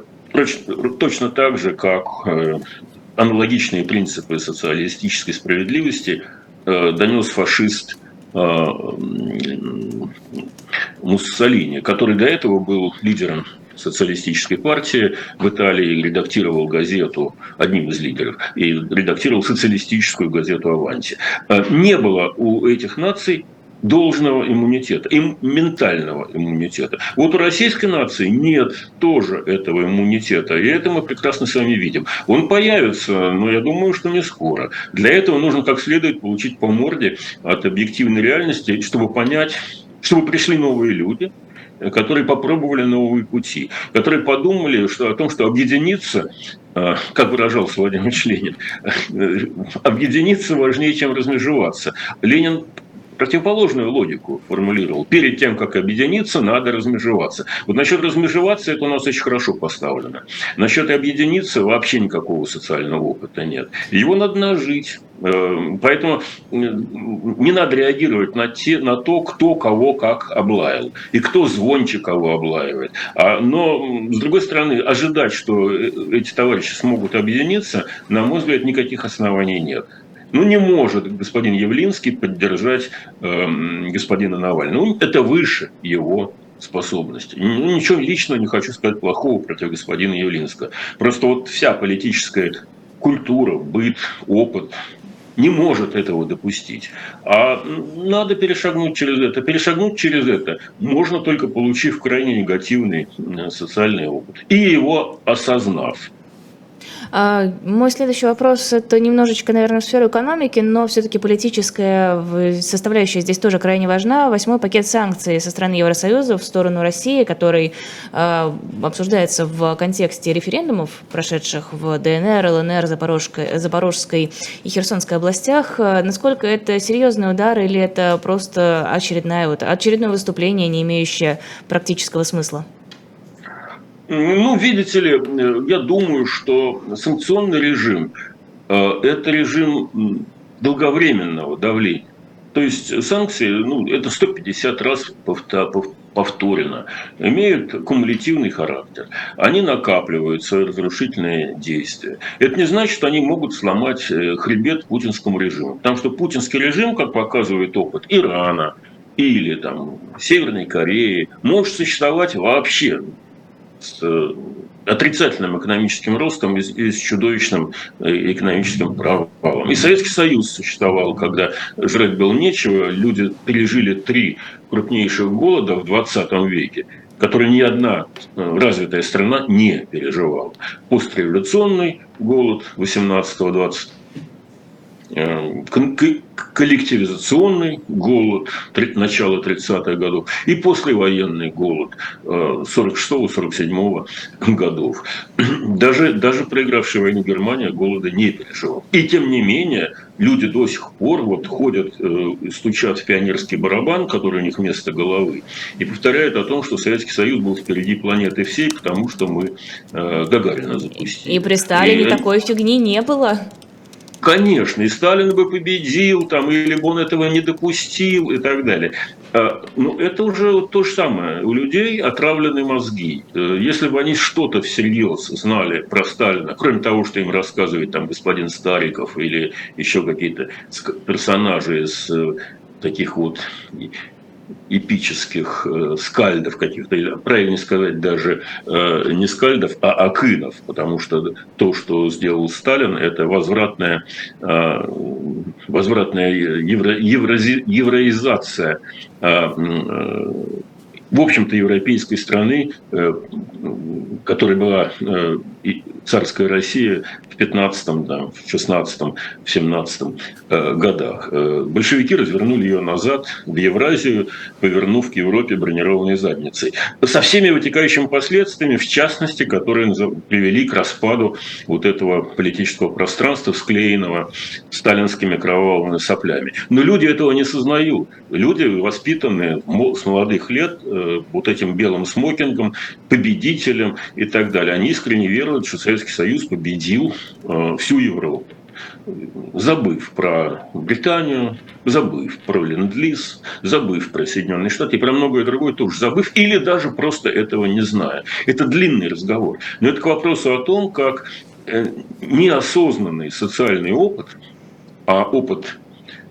Speaker 3: точно так же, как э, аналогичные принципы социалистической справедливости э, донес фашист Муссолини, который до этого был лидером социалистической партии в Италии, редактировал газету, одним из лидеров, и редактировал социалистическую газету «Аванти». Э, не было у этих наций должного иммунитета, им ментального иммунитета. Вот у российской нации нет тоже этого иммунитета, и это мы прекрасно с вами видим. Он появится, но я думаю, что не скоро. Для этого нужно как следует получить по морде от объективной реальности, чтобы понять, чтобы пришли новые люди, которые попробовали новые пути, которые подумали что, о том, что объединиться, э, как выражался Владимир Ленин, объединиться важнее, чем размежеваться. Ленин противоположную логику формулировал. Перед тем, как объединиться, надо размежеваться. Вот насчет размежеваться это у нас очень хорошо поставлено. Насчет объединиться вообще никакого социального опыта нет. Его надо нажить. Э, поэтому не надо реагировать на, те, на то, кто кого как облаял. И кто звонче кого облаивает. А, но, с другой стороны, ожидать, что э, эти товарищи смогут объединиться, на мой взгляд, никаких оснований нет. Ну, не может господин Явлинский поддержать э, господина Навального. Ну, это выше его способности. Ну, ничего личного не хочу сказать плохого против господина Явлинского. Просто вот вся политическая культура, быт, опыт не может этого допустить. А надо перешагнуть через это. Перешагнуть через это можно только получив крайне негативный социальный опыт и его осознав.
Speaker 1: А, мой следующий вопрос – это немножечко, наверное, в сферу экономики, но все-таки политическая составляющая здесь тоже крайне важна. Восьмой пакет санкций со стороны Евросоюза в сторону России, который э, обсуждается в контексте референдумов, прошедших в ДНР, ЛНР, Запорожской, Запорожской и Херсонской областях. Насколько это серьезный удар или это просто очередное, вот, очередное выступление, не имеющее практического смысла?
Speaker 3: Ну, видите ли, я думаю, что санкционный режим э, – это режим долговременного давления. То есть санкции, ну, это 150 раз повторено, имеют кумулятивный характер. Они накапливают свои разрушительные действия. Это не значит, что они могут сломать э, хребет путинскому режиму. Потому что путинский режим, как показывает опыт Ирана или там, Северной Кореи, может существовать вообще э, отрицательным экономическим ростом и, с чудовищным э, экономическим провалом. И Советский Союз существовал, когда жрать было нечего, люди пережили три крупнейших голода в 20 веке которые ни одна э, развитая страна не переживала. Постреволюционный голод 18-20 коллективизационный голод начала 30-х годов и послевоенный голод 46-47 э, годов. Даже, даже проигравшая войну Германия голода не переживала. И тем не менее, люди до сих пор вот ходят, э, стучат в пионерский барабан, который у них вместо головы, и повторяют о том, что Советский Союз был впереди планеты всей, потому что мы э, Гагарина запустили.
Speaker 1: И при Сталине и, такой фигни не было.
Speaker 3: Конечно, и Сталин бы победил, там, или бы он этого не допустил и так далее. А, Но ну, это уже то же самое. У людей отравлены мозги. Э, если бы они что-то всерьез знали про Сталина, кроме того, что им рассказывает там господин Стариков или еще какие-то персонажи из э, таких вот эпических э, скальдов каких-то, или правильно сказать даже э, не скальдов, а акынов, потому что то, что сделал Сталин, это возвратная, э, возвратная евро, еврози, евроизация э, э, в общем-то, европейской страны, э, которая была э, царская Россия в 15-м, да, в 16-м, в 17-м э, годах. Большевики развернули ее назад в Евразию, повернув к Европе бронированной задницей. Со всеми вытекающими последствиями, в частности, которые привели к распаду вот этого политического пространства, склеенного сталинскими кровавыми соплями. Но люди этого не сознают. Люди, воспитанные с молодых лет Э, вот этим белым смокингом, победителем и так далее. Они искренне веруют, что Советский Союз победил э, всю Европу. забыв про Британию, забыв про Ленд-Лиз, забыв про Соединенные Штаты и про многое другое тоже забыв, или даже просто этого не зная. Это длинный разговор. Но это к вопросу о том, как э, неосознанный социальный опыт, а опыт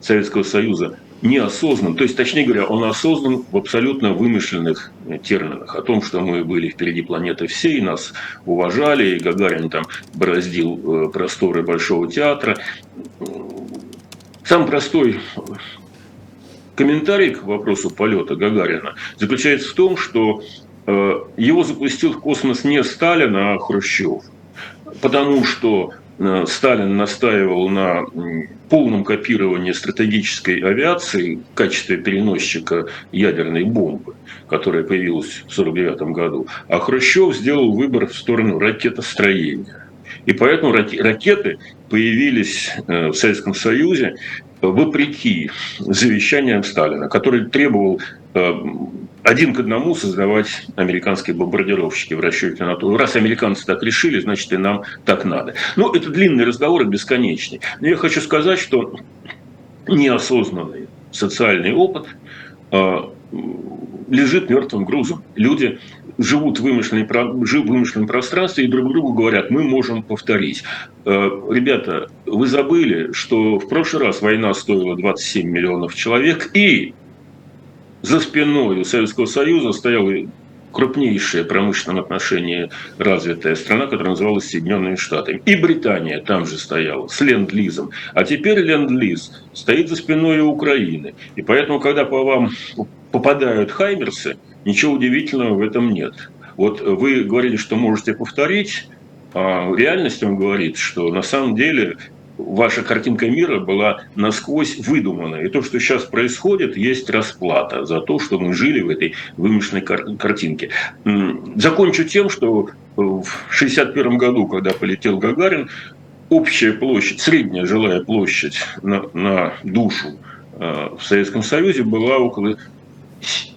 Speaker 3: Советского Союза неосознан, то есть, точнее говоря, он осознан в абсолютно вымышленных терминах, о том, что мы были впереди планеты всей, нас уважали, и Гагарин там бороздил э, просторы Большого театра. Сам простой комментарий к вопросу полета Гагарина заключается в том, что э, его запустил в космос не Сталин, а Хрущев. Потому что Э, Сталин настаивал на полном копировании стратегической авиации в качестве переносчика ядерной бомбы, которая появилась в 1949 году, а Хрущев сделал выбор в сторону ракетостроения. И поэтому ракеты появились э, в Советском Союзе вопреки завещаниям Сталина, который требовал э, один к одному создавать американские бомбардировщики в расчете на то, раз американцы так решили, значит и нам так надо. Ну, это длинный разговор и бесконечный. Но я хочу сказать, что неосознанный социальный опыт э, лежит мертвым грузом. Люди живут в вымышленном, живут в вымышленном пространстве и друг другу говорят, мы можем повторить. Э, ребята, вы забыли, что в прошлый раз война стоила 27 миллионов человек, и за спиной у Советского Союза стояла крупнейшая промышленном отношении развитая страна, которая называлась Соединенными Штатами. И Британия там же стояла с ленд-лизом. А теперь ленд-лиз стоит за спиной Украины. И поэтому, когда по вам попадают хаймерсы, ничего удивительного в этом нет. Вот вы говорили, что можете повторить, а реальность вам говорит, что на самом деле ваша картинка мира была насквозь выдумана. И то, что сейчас происходит, есть расплата за то, что мы жили в этой вымышленной кар- картинке. Закончу тем, что в 1961 году, когда полетел Гагарин, общая площадь, средняя жилая площадь на, на душу э, в Советском Союзе была около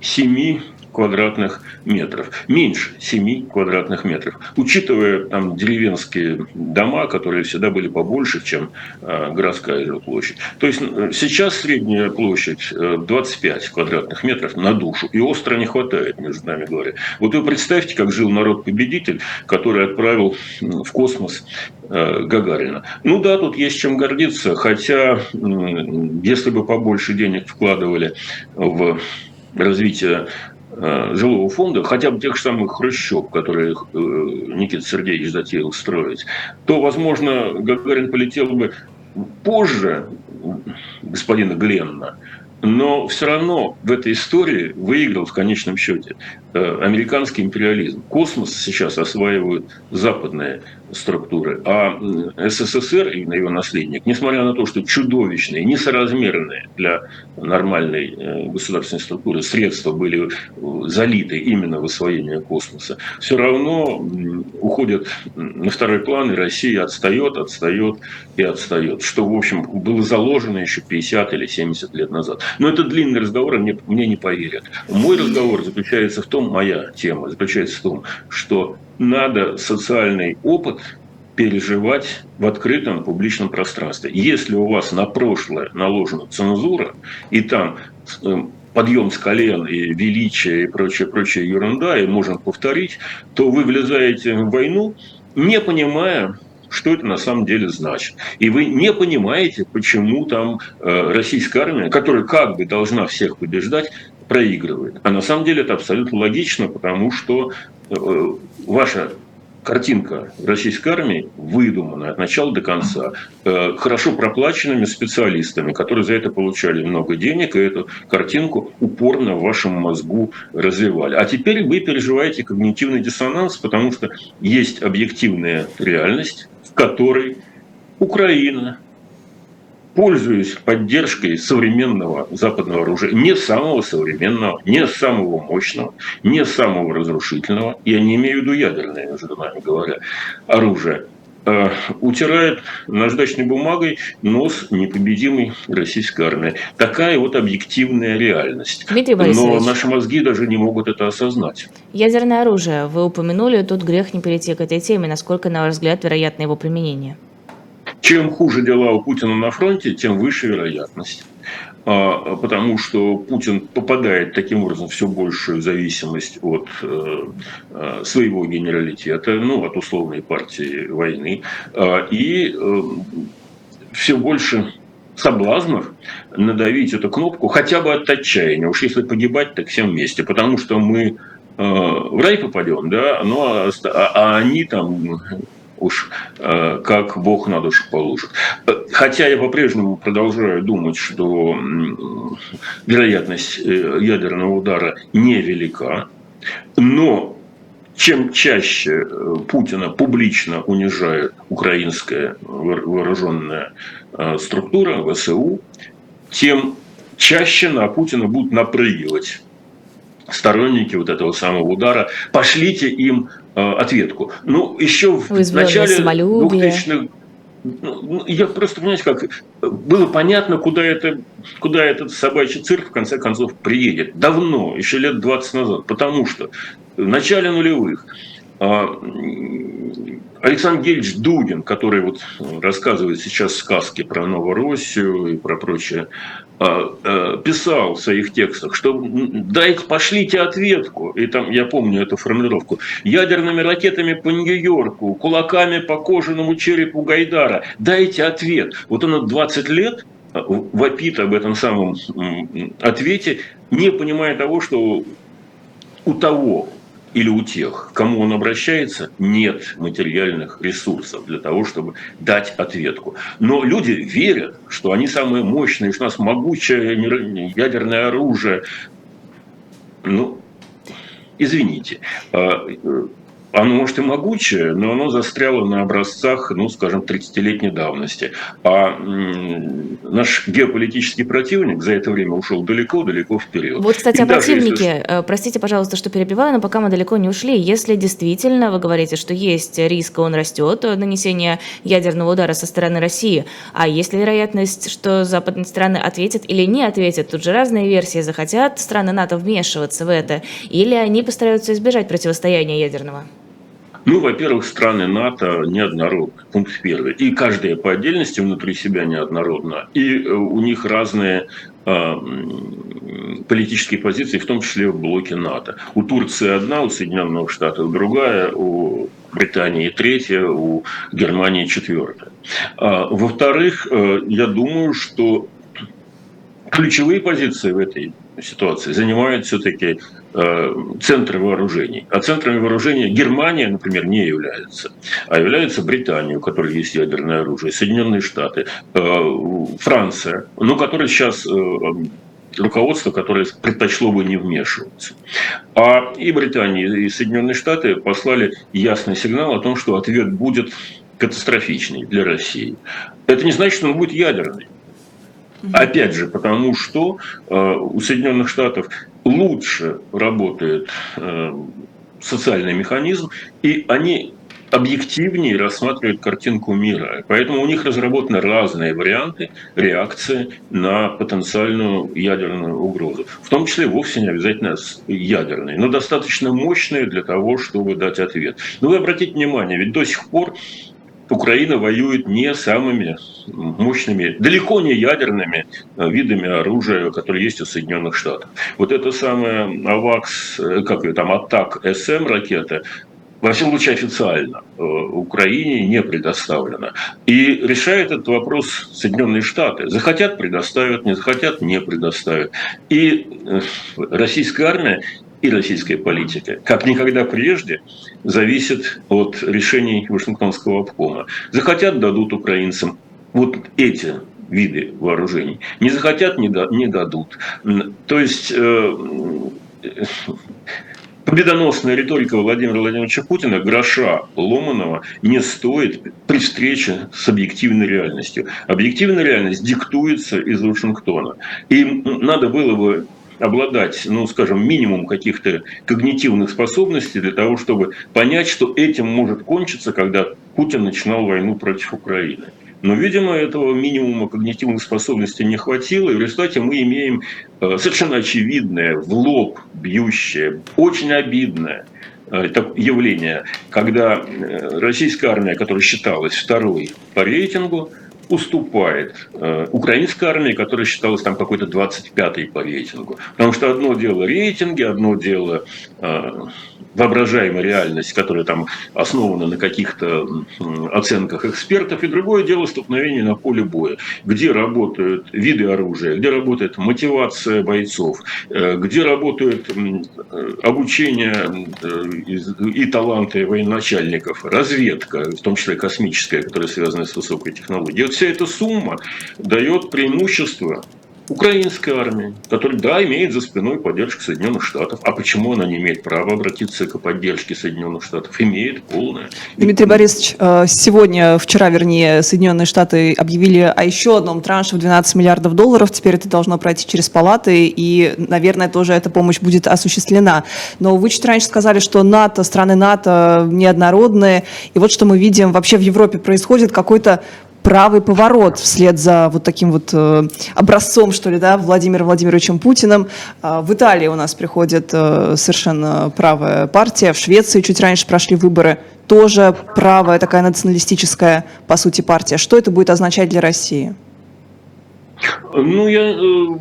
Speaker 3: 7 квадратных метров. Меньше 7 квадратных метров. Учитывая там деревенские дома, которые всегда были побольше, чем э, городская жилплощадь. То есть э, сейчас средняя площадь 25 э, квадратных метров на душу. И остро не хватает, между нами говоря. Вот вы представьте, как жил народ-победитель, который отправил в космос Гагарина. Ну да, тут есть чем гордиться, хотя если бы побольше денег вкладывали в развитие Э, жилого фонда, хотя бы тех же самых хрущев, которые э, Никита Сергеевич затеял строить, то, возможно, Гагарин полетел бы позже господина Гленна, но все равно в этой истории выиграл в конечном счете э, американский империализм. Космос сейчас осваивают западные структуры, а СССР и его наследник, несмотря на то, что чудовищные, несоразмерные для нормальной э, государственной структуры средства были э, залиты именно в освоение космоса, все равно уходят на второй план, и Россия отстает, отстает и отстает, что, в общем, было заложено еще 50 или 70 лет назад. Но это длинный разговор, мне, мне не поверят. Мой разговор заключается в том, моя тема заключается в том, что надо социальный опыт переживать в открытом публичном пространстве. Если у вас на прошлое наложена цензура, и там эм, подъем с колен и величие и прочая, прочая ерунда, и можно повторить, то вы влезаете в войну, не понимая, что это на самом деле значит. И вы не понимаете, почему там э, российская армия, которая как бы должна всех побеждать, проигрывает. А на самом деле это абсолютно логично, потому что э, ваша картинка российской армии выдумана от начала до конца, э, хорошо проплаченными специалистами, которые за это получали много денег, и эту картинку упорно в вашем мозгу развивали. А теперь вы переживаете когнитивный диссонанс, потому что есть объективная реальность, в которой Украина, пользуясь поддержкой современного западного оружия, не самого современного, не самого мощного, не самого разрушительного, я не имею в виду ядерное, между нами говоря, оружие, э, утирает наждачной бумагой нос непобедимой российской армии. Такая вот объективная реальность.
Speaker 1: Дмитрий
Speaker 3: Но наши мозги даже не могут это осознать.
Speaker 1: Ядерное оружие вы упомянули, тут грех не перейти к этой теме. Насколько, на ваш взгляд, вероятно его применение?
Speaker 3: Чем хуже дела у Путина на фронте, тем выше вероятность. А, потому что Путин попадает таким образом все большую зависимость от э, э, своего генералитета, ну, от условной партии войны, а, и э, все больше соблазнов надавить эту кнопку хотя бы от отчаяния. Уж если погибать, так всем вместе. Потому что мы в рай попадем, да, ну, а, а они там уж э, как Бог на душу положит. Хотя я по-прежнему продолжаю думать, что вероятность э, ядерного удара невелика, но чем чаще э, Путина публично унижает украинская вооруженная структура, ВСУ, тем чаще на Путина будут напрыгивать сторонники вот этого самого удара. Пошлите им Э, ответку. Ну, еще в начале 2000-х ну, ну, я просто, понимаете, как было понятно, куда, это, куда этот собачий цирк в конце концов приедет. Давно, еще лет 20 назад. Потому что в начале нулевых а, Александр Гельевич Дугин, который вот рассказывает сейчас сказки про Новороссию и про прочее, писал в своих текстах, что дайте, пошлите ответку, и там, я помню эту формулировку, ядерными ракетами по Нью-Йорку, кулаками по кожаному черепу Гайдара, дайте ответ. Вот он 20 лет а, вопит об этом самом ответе, не понимая того, что у того, или у тех, к кому он обращается, нет материальных ресурсов для того, чтобы дать ответку. Но люди верят, что они самые мощные, что у нас могучее ядерное оружие. Ну, извините, а, оно, может, и могучее, но оно застряло на образцах, ну, скажем, 30-летней давности. А наш геополитический противник за это время ушел далеко-далеко вперед.
Speaker 1: Вот, кстати, и о противнике. Если... Э, простите, пожалуйста, что перебиваю, но пока мы далеко не ушли. Если действительно вы говорите, что есть риск, он растет, э, нанесения ядерного удара со стороны России, а есть ли вероятность, что западные страны ответят или не ответят? Тут же разные версии. Захотят страны НАТО вмешиваться в это, или они постараются избежать противостояния ядерного?
Speaker 3: Ну, во-первых, страны НАТО неоднородны, пункт первый. И каждая по отдельности внутри себя неоднородна. И э, у них разные э, политические позиции, в том числе в блоке НАТО. У Турции одна, у Соединенных Штатов другая, у Британии третья, у Германии четвертая. А, во-вторых, э, я думаю, что ключевые позиции в этой ситуации занимают все-таки центры вооружений. А центрами вооружения Германия, например, не является, а является Британия, у которой есть ядерное оружие, Соединенные Штаты, э, Франция, ну, которая сейчас э, руководство, которое предпочло бы не вмешиваться. А и Британия, и Соединенные Штаты послали ясный сигнал о том, что ответ будет катастрофичный для России. Это не значит, что он будет ядерный. Опять же, потому что э, у Соединенных Штатов лучше работает э, социальный механизм, и они объективнее рассматривают картинку мира. Поэтому у них разработаны разные варианты реакции на потенциальную ядерную угрозу. В том числе вовсе не обязательно ядерные, но достаточно мощные для того, чтобы дать ответ. Но вы обратите внимание, ведь до сих пор Украина воюет не самыми мощными, далеко не ядерными э, видами оружия, которые есть у Соединенных Штатов. Вот это самое АВАКС, э, как ее там, АТАК СМ ракета, во всем случае официально э, Украине не предоставлено. И решает этот вопрос Соединенные Штаты. Захотят – предоставят, не захотят – не предоставят. И российская армия и российская политика, как никогда прежде, зависит от решений Вашингтонского обкома. Захотят – дадут украинцам вот эти виды вооружений. Не захотят – не, не дадут. То есть э, победоносная риторика Владимира Владимировича Путина гроша ломаного не стоит при встрече с объективной реальностью. Объективная реальность диктуется из Вашингтона. И надо было бы обладать, ну, скажем, минимум каких-то когнитивных способностей для того, чтобы понять, что этим может кончиться, когда Путин начинал войну против Украины. Но, видимо, этого минимума когнитивных способностей не хватило, и в результате мы имеем э, совершенно очевидное, в лоб бьющее, очень обидное явление, когда российская армия, которая считалась второй по рейтингу, уступает э, украинской армии, которая считалась там какой-то 25-й по рейтингу. Потому что одно дело рейтинги, одно дело э, воображаемая реальность, которая там основана на каких-то оценках экспертов, и другое дело столкновение на поле боя, где работают виды оружия, где работает мотивация бойцов, э, где работают э, обучение э, и таланты военачальников, разведка, в том числе космическая, которая связана с высокой технологией. И вот вся эта сумма дает преимущество украинской армии, которая, да, имеет за спиной поддержку Соединенных Штатов. А почему она не имеет права обратиться к поддержке Соединенных Штатов? Имеет полное.
Speaker 2: Дмитрий Борисович, э, сегодня, вчера, вернее, Соединенные Штаты объявили о еще одном транше в 12 миллиардов долларов. Теперь это должно пройти через палаты, и, наверное, тоже эта помощь будет осуществлена. Но вы чуть раньше сказали, что НАТО, страны НАТО неоднородные. И вот что мы видим вообще в Европе происходит, какой-то правый поворот вслед за вот таким вот э, образцом, что ли, да, Владимиром Владимировичем Путиным. Э, в Италии у нас приходит э, совершенно правая партия, в Швеции чуть раньше прошли выборы, тоже правая такая националистическая, по сути, партия. Что это будет означать для России?
Speaker 3: Ну, я э,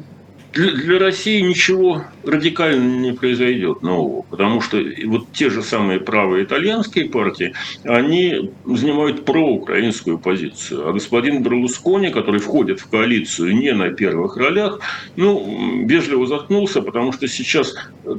Speaker 3: для, для России ничего радикально не произойдет нового, потому что вот те же самые правые итальянские партии, они занимают проукраинскую позицию. А господин Берлускони, который входит в коалицию не на первых ролях, ну, вежливо заткнулся, потому что сейчас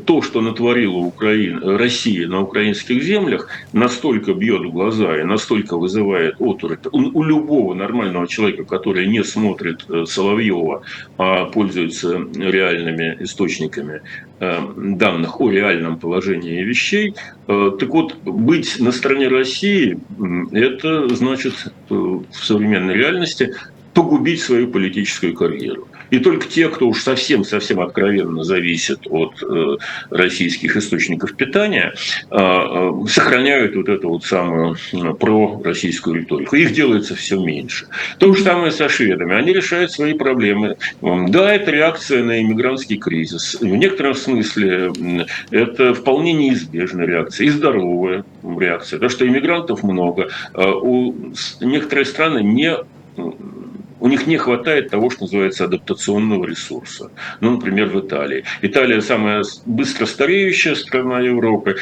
Speaker 3: то, что натворила Украина, Россия на украинских землях, настолько бьет в глаза и настолько вызывает оторопь у, у любого нормального человека, который не смотрит э, Соловьева, а пользуется реальными источниками э, данных о реальном положении вещей. Э, так вот, быть на стороне России – это значит в современной реальности погубить свою политическую карьеру. И только те, кто уж совсем-совсем откровенно зависит от э, российских источников питания, э, э, сохраняют вот эту вот самую пророссийскую риторику. Их делается все меньше. То же самое со шведами. Они решают свои проблемы. Да, это реакция на иммигрантский кризис. В некотором смысле это вполне неизбежная реакция и здоровая реакция. Потому что иммигрантов много. У некоторые страны не у них не хватает того, что называется адаптационного ресурса. Ну, например, в Италии. Италия самая быстро стареющая страна Европы,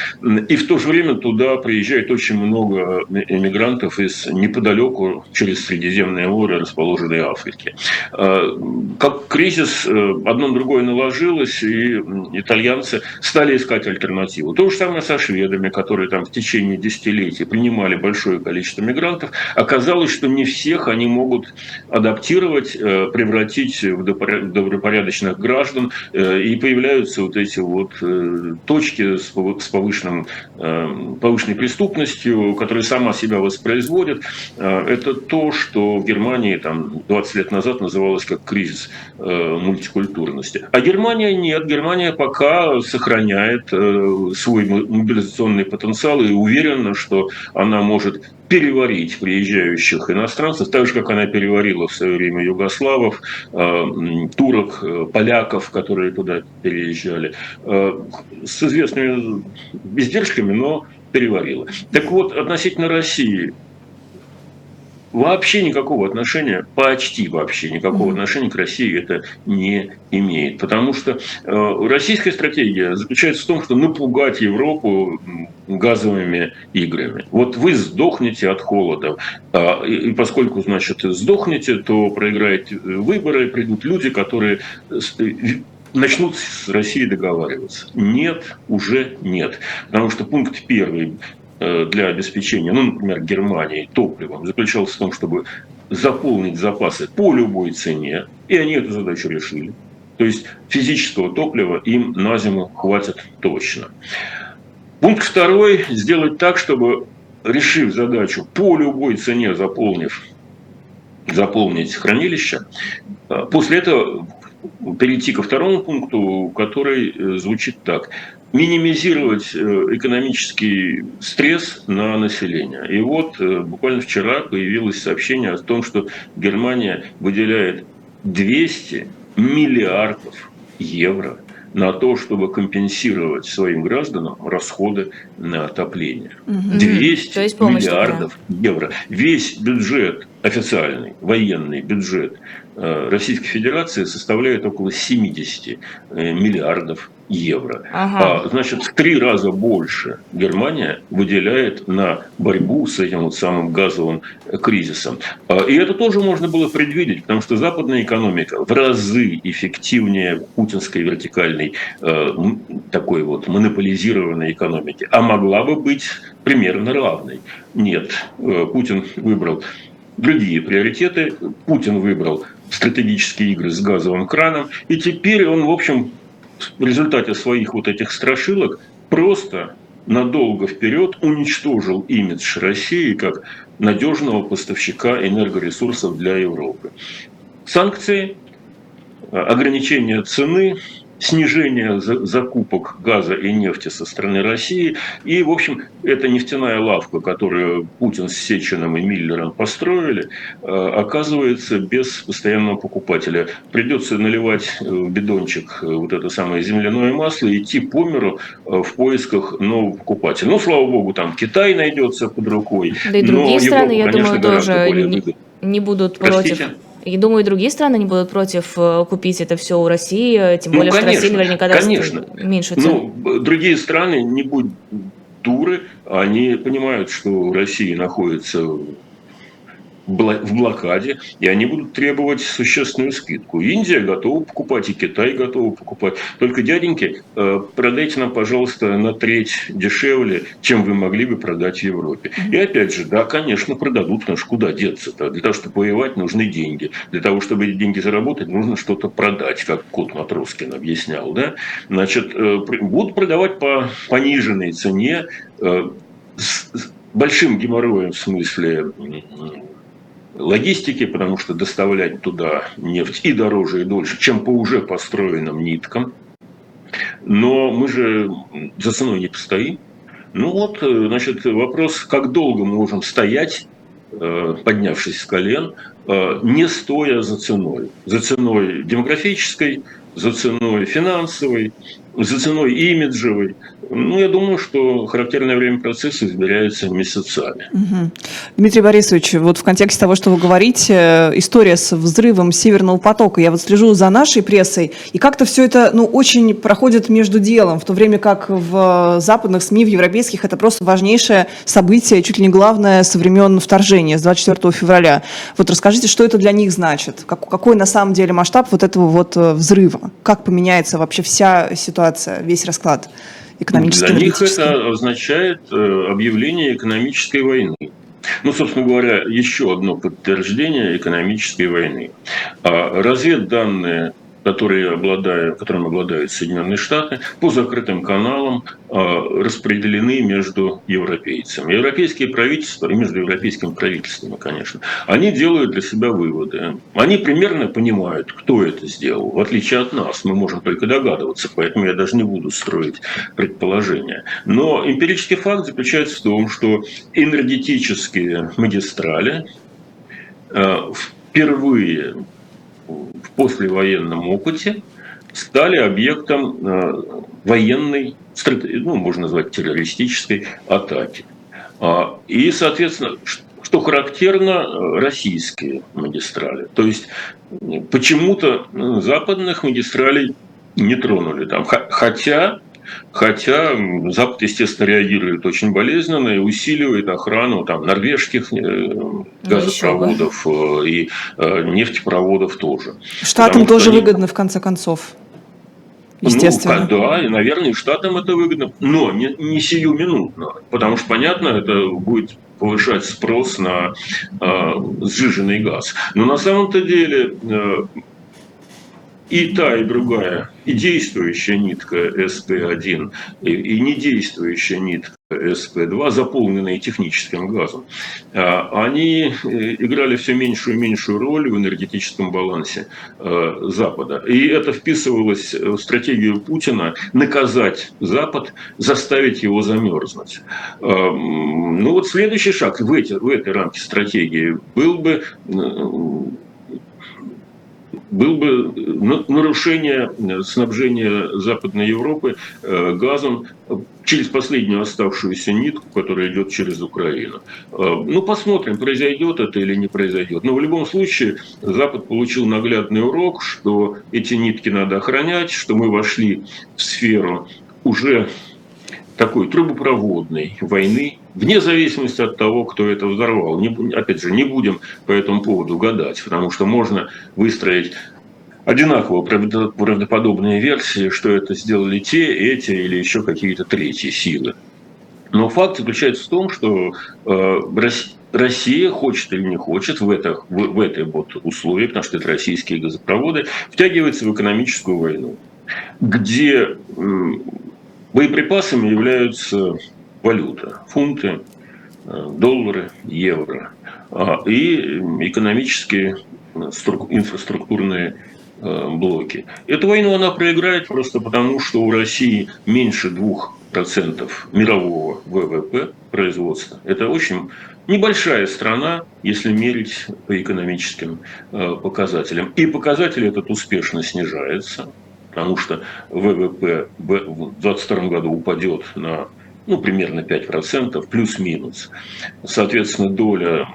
Speaker 3: и в то же время туда приезжает очень много иммигрантов из неподалеку через Средиземное море расположенной Африки. А, как кризис э, одно на другое наложилось, и итальянцы стали искать альтернативу. То же самое со шведами, которые там в течение десятилетий принимали большое количество мигрантов. Оказалось, что не всех они могут адаптировать адаптировать, э, превратить в добропорядочных граждан, э, и появляются вот эти вот э, точки с повышенным, повышенной преступностью, которые сама себя воспроизводят. Это то, что в Германии там, 20 лет назад называлось как кризис мультикультурности. А Германия нет. Германия пока сохраняет свой мобилизационный потенциал и уверена, что она может переварить приезжающих иностранцев, так же, как она переварила в свое время югославов, э, турок, э, поляков, которые туда переезжали, э, с известными издержками, но переварила. Так вот, относительно России, вообще никакого отношения, почти вообще никакого отношения к России это не имеет. Потому что э, российская стратегия заключается в том, что напугать Европу газовыми играми. Вот вы сдохнете от холода. А, и поскольку, значит, сдохнете, то проиграете выборы, придут люди, которые э, начнут с Россией договариваться. Нет, уже нет. Потому что пункт первый Э, для обеспечения, ну, например, Германии топливом заключался в том, чтобы заполнить запасы по любой цене, и они эту задачу решили. То есть физического топлива им на зиму хватит точно. Пункт второй – сделать так, чтобы, решив задачу по любой цене, заполнив, заполнить хранилище, э, после этого перейти ко второму пункту, который э, звучит так минимизировать э, экономический стресс на население. И вот э, буквально вчера появилось сообщение о том, что Германия выделяет 200 миллиардов евро на то, чтобы компенсировать своим гражданам расходы на отопление. 200
Speaker 1: То есть помощь
Speaker 3: миллиардов евро. Весь бюджет официальный, военный бюджет э, Российской Федерации составляет около 70 э, миллиардов евро.
Speaker 1: Ага.
Speaker 3: А, Значит, в три раза больше Германия выделяет на борьбу с этим вот самым газовым кризисом. А, И это тоже можно было предвидеть, потому что западная экономика в разы эффективнее путинской вертикальной э, такой вот монополизированной экономики, а могла бы быть примерно равной. Нет, э, Путин выбрал другие приоритеты. Путин выбрал стратегические игры с газовым краном, и теперь он, в общем, в результате своих вот этих страшилок просто надолго вперед уничтожил имидж России как надежного поставщика энергоресурсов для Европы. Санкции, ограничение цены, снижение за- закупок газа и нефти со стороны России. И, в общем, эта нефтяная лавка, которую Путин с Сечиным и Миллером построили, э, оказывается без постоянного покупателя. Придется наливать э, в бидончик э, вот это самое земляное масло и идти по миру в поисках нового покупателя. Ну, слава богу, там Китай найдется под рукой.
Speaker 1: Да и другие
Speaker 3: но
Speaker 1: страны,
Speaker 3: Европа,
Speaker 1: я
Speaker 3: конечно,
Speaker 1: думаю, тоже не-. Не будут
Speaker 3: Простите?
Speaker 1: против. И думаю, и другие страны не будут против э, купить это все у России, э, тем
Speaker 3: Ну,
Speaker 1: более, что
Speaker 3: конечно,
Speaker 1: Россия наверняка даст
Speaker 3: конечно.
Speaker 1: меньшую цену.
Speaker 3: Ну, б- другие страны, не будь дуры, они понимают, что Россия находится в блокаде, и они будут требовать существенную скидку. Индия готова покупать, и Китай готова покупать. Только, дяденьки, э, продайте нам, пожалуйста, на треть дешевле, чем вы могли бы продать в Европе. И опять же, да, конечно, продадут, потому что куда деться-то? Для того, чтобы воевать, нужны деньги. Для того, чтобы эти деньги заработать, нужно что-то продать, как кот Матроскин объяснял. Да? Значит, э, будут продавать по пониженной цене, э, с большим геморроем в смысле логистики, потому что доставлять туда нефть и дороже, и дольше, чем по уже построенным ниткам. Но мы же за ценой не постоим. Ну вот, э, значит, вопрос, как долго мы можем стоять, э, поднявшись с колен, э, не стоя за ценой. За ценой демографической, за ценой финансовой, за ценой имиджевой. Ну, я думаю, что характерное время процесса измеряется месяцами.
Speaker 2: Мгм. Дмитрий Борисович, вот в контексте того, что вы говорите, э, история с взрывом Северного потока, я вот слежу за нашей прессой, и как-то все это, ну, очень проходит между делом, в то время как в западных СМИ, в европейских, это просто важнейшее событие, чуть ли не главное со времен вторжения, с 24 февраля. Вот расскажите, что это для них значит? Как- какой на самом деле масштаб вот этого вот э, взрыва? Как поменяется вообще вся ситуация, весь расклад экономический,
Speaker 3: Для них это означает э, объявление экономической войны. Ну, собственно говоря, еще одно подтверждение экономической войны. А Разведданные, которые обладают, которым обладают Соединенные Штаты, по закрытым каналам а, распределены между европейцами. Европейские правительства, и между европейскими правительствами, конечно, они делают для себя выводы. Они примерно понимают, кто это сделал. В отличие от нас, мы можем только догадываться, поэтому я даже не буду строить предположения. Но эмпирический факт заключается в том, что энергетические магистрали э, впервые в послевоенном опыте стали объектом э, военной, ну, можно назвать террористической атаки. А, И, соответственно, что характерно, э, российские магистрали. То есть почему-то западных магистралей не тронули там. Хотя, хотя Запад, естественно, реагирует очень болезненно и усиливает охрану там, норвежских э, газопроводов э, и э, нефтепроводов тоже.
Speaker 2: Штатам
Speaker 3: потому
Speaker 2: тоже
Speaker 3: они-
Speaker 2: выгодно, в конце концов. Естественно.
Speaker 3: Ну, да, и, наверное, и штатам это выгодно, но не, не сиюминутно, потому что, понятно, это будет повышать спрос на э, сжиженный газ. Но на самом-то деле э, и та, и другая, и действующая нитка СП-1, и, и недействующая нитка СП-2, заполненные техническим газом, а, они э, играли все меньшую и меньшую роль в энергетическом балансе э, Запада. И это вписывалось в стратегию Путина наказать Запад, заставить его замерзнуть. Э, Ну вот следующий шаг в, эти, в этой рамке стратегии был бы был бы нарушение снабжения Западной Европы газом через последнюю оставшуюся нитку, которая идет через Украину. Ну, посмотрим, произойдет это или не произойдет. Но в любом случае Запад получил наглядный урок, что эти нитки надо охранять, что мы вошли в сферу уже такой трубопроводной войны, вне зависимости от того, кто это взорвал. Не, опять же, не будем по этому поводу гадать, потому что можно выстроить одинаково правдоподобные версии, что это сделали те, эти или еще какие-то третьи силы. Но факт заключается в том, что э, Россия хочет или не хочет в, это, в, в этой вот условии, потому что это российские газопроводы, втягивается в экономическую войну, где Боеприпасами являются валюта, фунты, э, доллары, евро а, и экономические э, инфраструктурные э, блоки. Эту войну она проиграет просто потому, что у России меньше 2% мирового ВВП производства. Это очень небольшая страна, если мерить по экономическим показателям. И показатель этот успешно снижается потому что ВВП в 2022 году упадет на ну, примерно 5%, плюс-минус. Соответственно, доля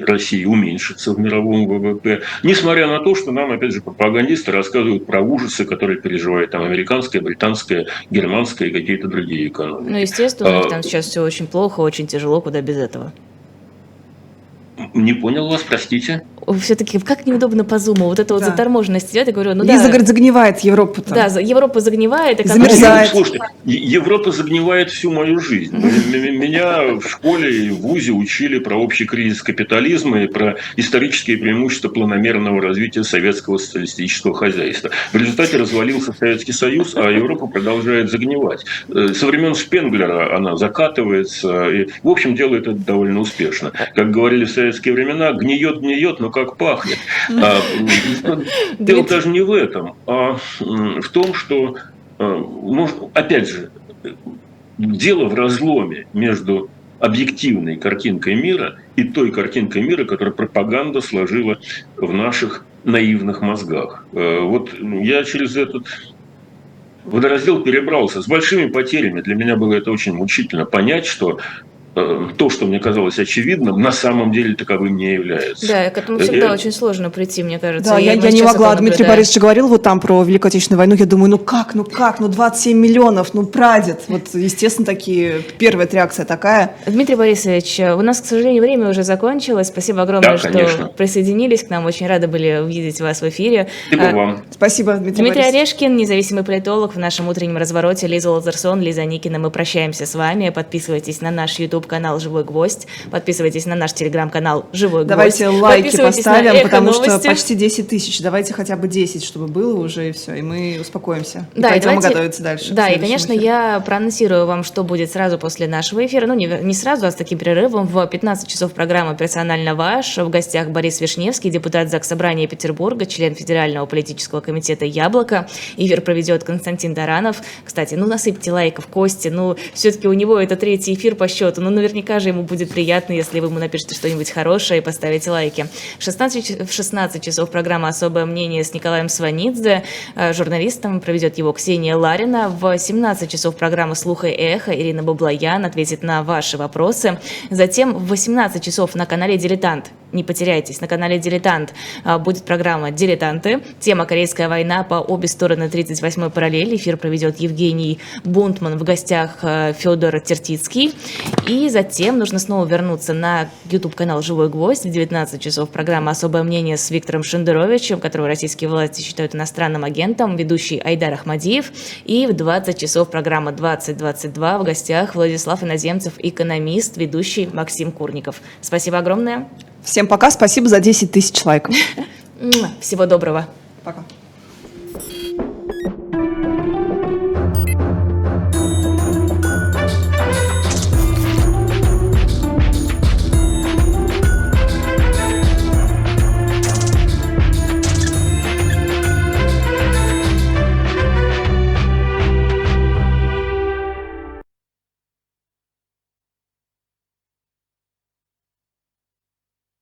Speaker 3: России уменьшится в мировом ВВП, несмотря на то, что нам, опять же, пропагандисты рассказывают про ужасы, которые переживает там американская, британская, германская и какие-то другие экономики.
Speaker 1: Ну, естественно, а, там сейчас все очень плохо, очень тяжело, куда без этого.
Speaker 3: Не понял вас, простите
Speaker 1: все-таки как неудобно по зуму, вот эта да. вот заторможенность идет, я говорю, ну
Speaker 2: Лиза
Speaker 1: да.
Speaker 2: говорит, загнивает Европа.
Speaker 1: Да, Европа загнивает.
Speaker 2: Замерзает.
Speaker 3: Слушайте, Европа загнивает всю мою жизнь. Меня в школе и в ВУЗе учили про общий кризис капитализма и про исторические преимущества планомерного развития советского социалистического хозяйства. В результате развалился Советский Союз, а Европа продолжает загнивать. Э, со времен Шпенглера она закатывается. И, в общем, делает это довольно успешно. Как говорили в советские времена, гниет, гниет, но как пахнет. А, дело даже не в этом, а в том, что, а, опять же, дело в разломе между объективной картинкой мира и той картинкой мира, которую пропаганда сложила в наших наивных мозгах. А, вот я через этот водораздел перебрался с большими потерями. Для меня было это очень мучительно понять, что то, что мне казалось очевидным, на самом деле таковым не является.
Speaker 1: Да, к этому всегда я... очень сложно прийти, мне кажется.
Speaker 2: Да, я, я не могла. Дмитрий Борисович говорил вот там про Великую Отечественную войну. Я думаю, ну как, ну как, ну 27 миллионов, ну прадед. Вот, естественно, такие, первая реакция такая.
Speaker 1: Дмитрий Борисович, у нас, к сожалению, время уже закончилось. Спасибо огромное, да, что присоединились к нам. Очень рады были увидеть вас в эфире.
Speaker 3: Спасибо а, вам.
Speaker 2: Спасибо, Дмитрий
Speaker 1: Дмитрий Орешкин, независимый политолог в нашем утреннем развороте. Лиза Лазерсон, Лиза Никина. Мы прощаемся с вами. Подписывайтесь на наш YouTube-канал «Живой гвоздь». Подписывайтесь на наш телеграм-канал «Живой
Speaker 2: Давайте
Speaker 1: гвоздь».
Speaker 2: Давайте лайки поставим, потому что почти 10 тысяч. Давайте хотя бы 10, чтобы было уже, и все, и мы успокоимся. И да, пойдем и давайте, готовиться дальше.
Speaker 1: Да, и, конечно, эфир. я проанонсирую вам, что будет сразу после нашего эфира. Ну, не, не сразу, а с таким перерывом. В 15 часов программа «Персонально ваш». В гостях Борис Вишневский, депутат ЗАГС Собрания Петербурга, член Федерального политического комитета «Яблоко». Эфир проведет Константин Таранов. Кстати, ну, насыпьте лайков Кости. Ну, все-таки у него это третий эфир по счету. Ну, наверняка же ему будет приятно, если вы ему напишите что-нибудь хорошее и поставите лайки. В 16, в 16 часов программа «Особое мнение» с Николаем Сванидзе, э, журналистом, проведет его Ксения Ларина. В 17 часов программа «Слух и эхо» Ирина Баблоян ответит на ваши вопросы. Затем в 18 часов на канале «Дилетант» не потеряйтесь, на канале «Дилетант» э, будет программа «Дилетанты». Тема «Корейская война» по обе стороны 38-й параллели. Эфир проведет Евгений Бунтман в гостях э, Федор Тертицкий. И затем нужно снова вернуться на YouTube-канал «Живой гвоздь». В 19 часов программа «Особое мнение» с Виктором Шендеровичем, которого российские власти считают иностранным агентом, ведущий Айдар Ахмадиев. И в 20 часов программа «2022» в гостях Владислав Иноземцев, экономист, ведущий Максим Курников. Спасибо огромное.
Speaker 2: Всем пока, спасибо за 10 тысяч лайков.
Speaker 1: Всего доброго.
Speaker 2: Пока.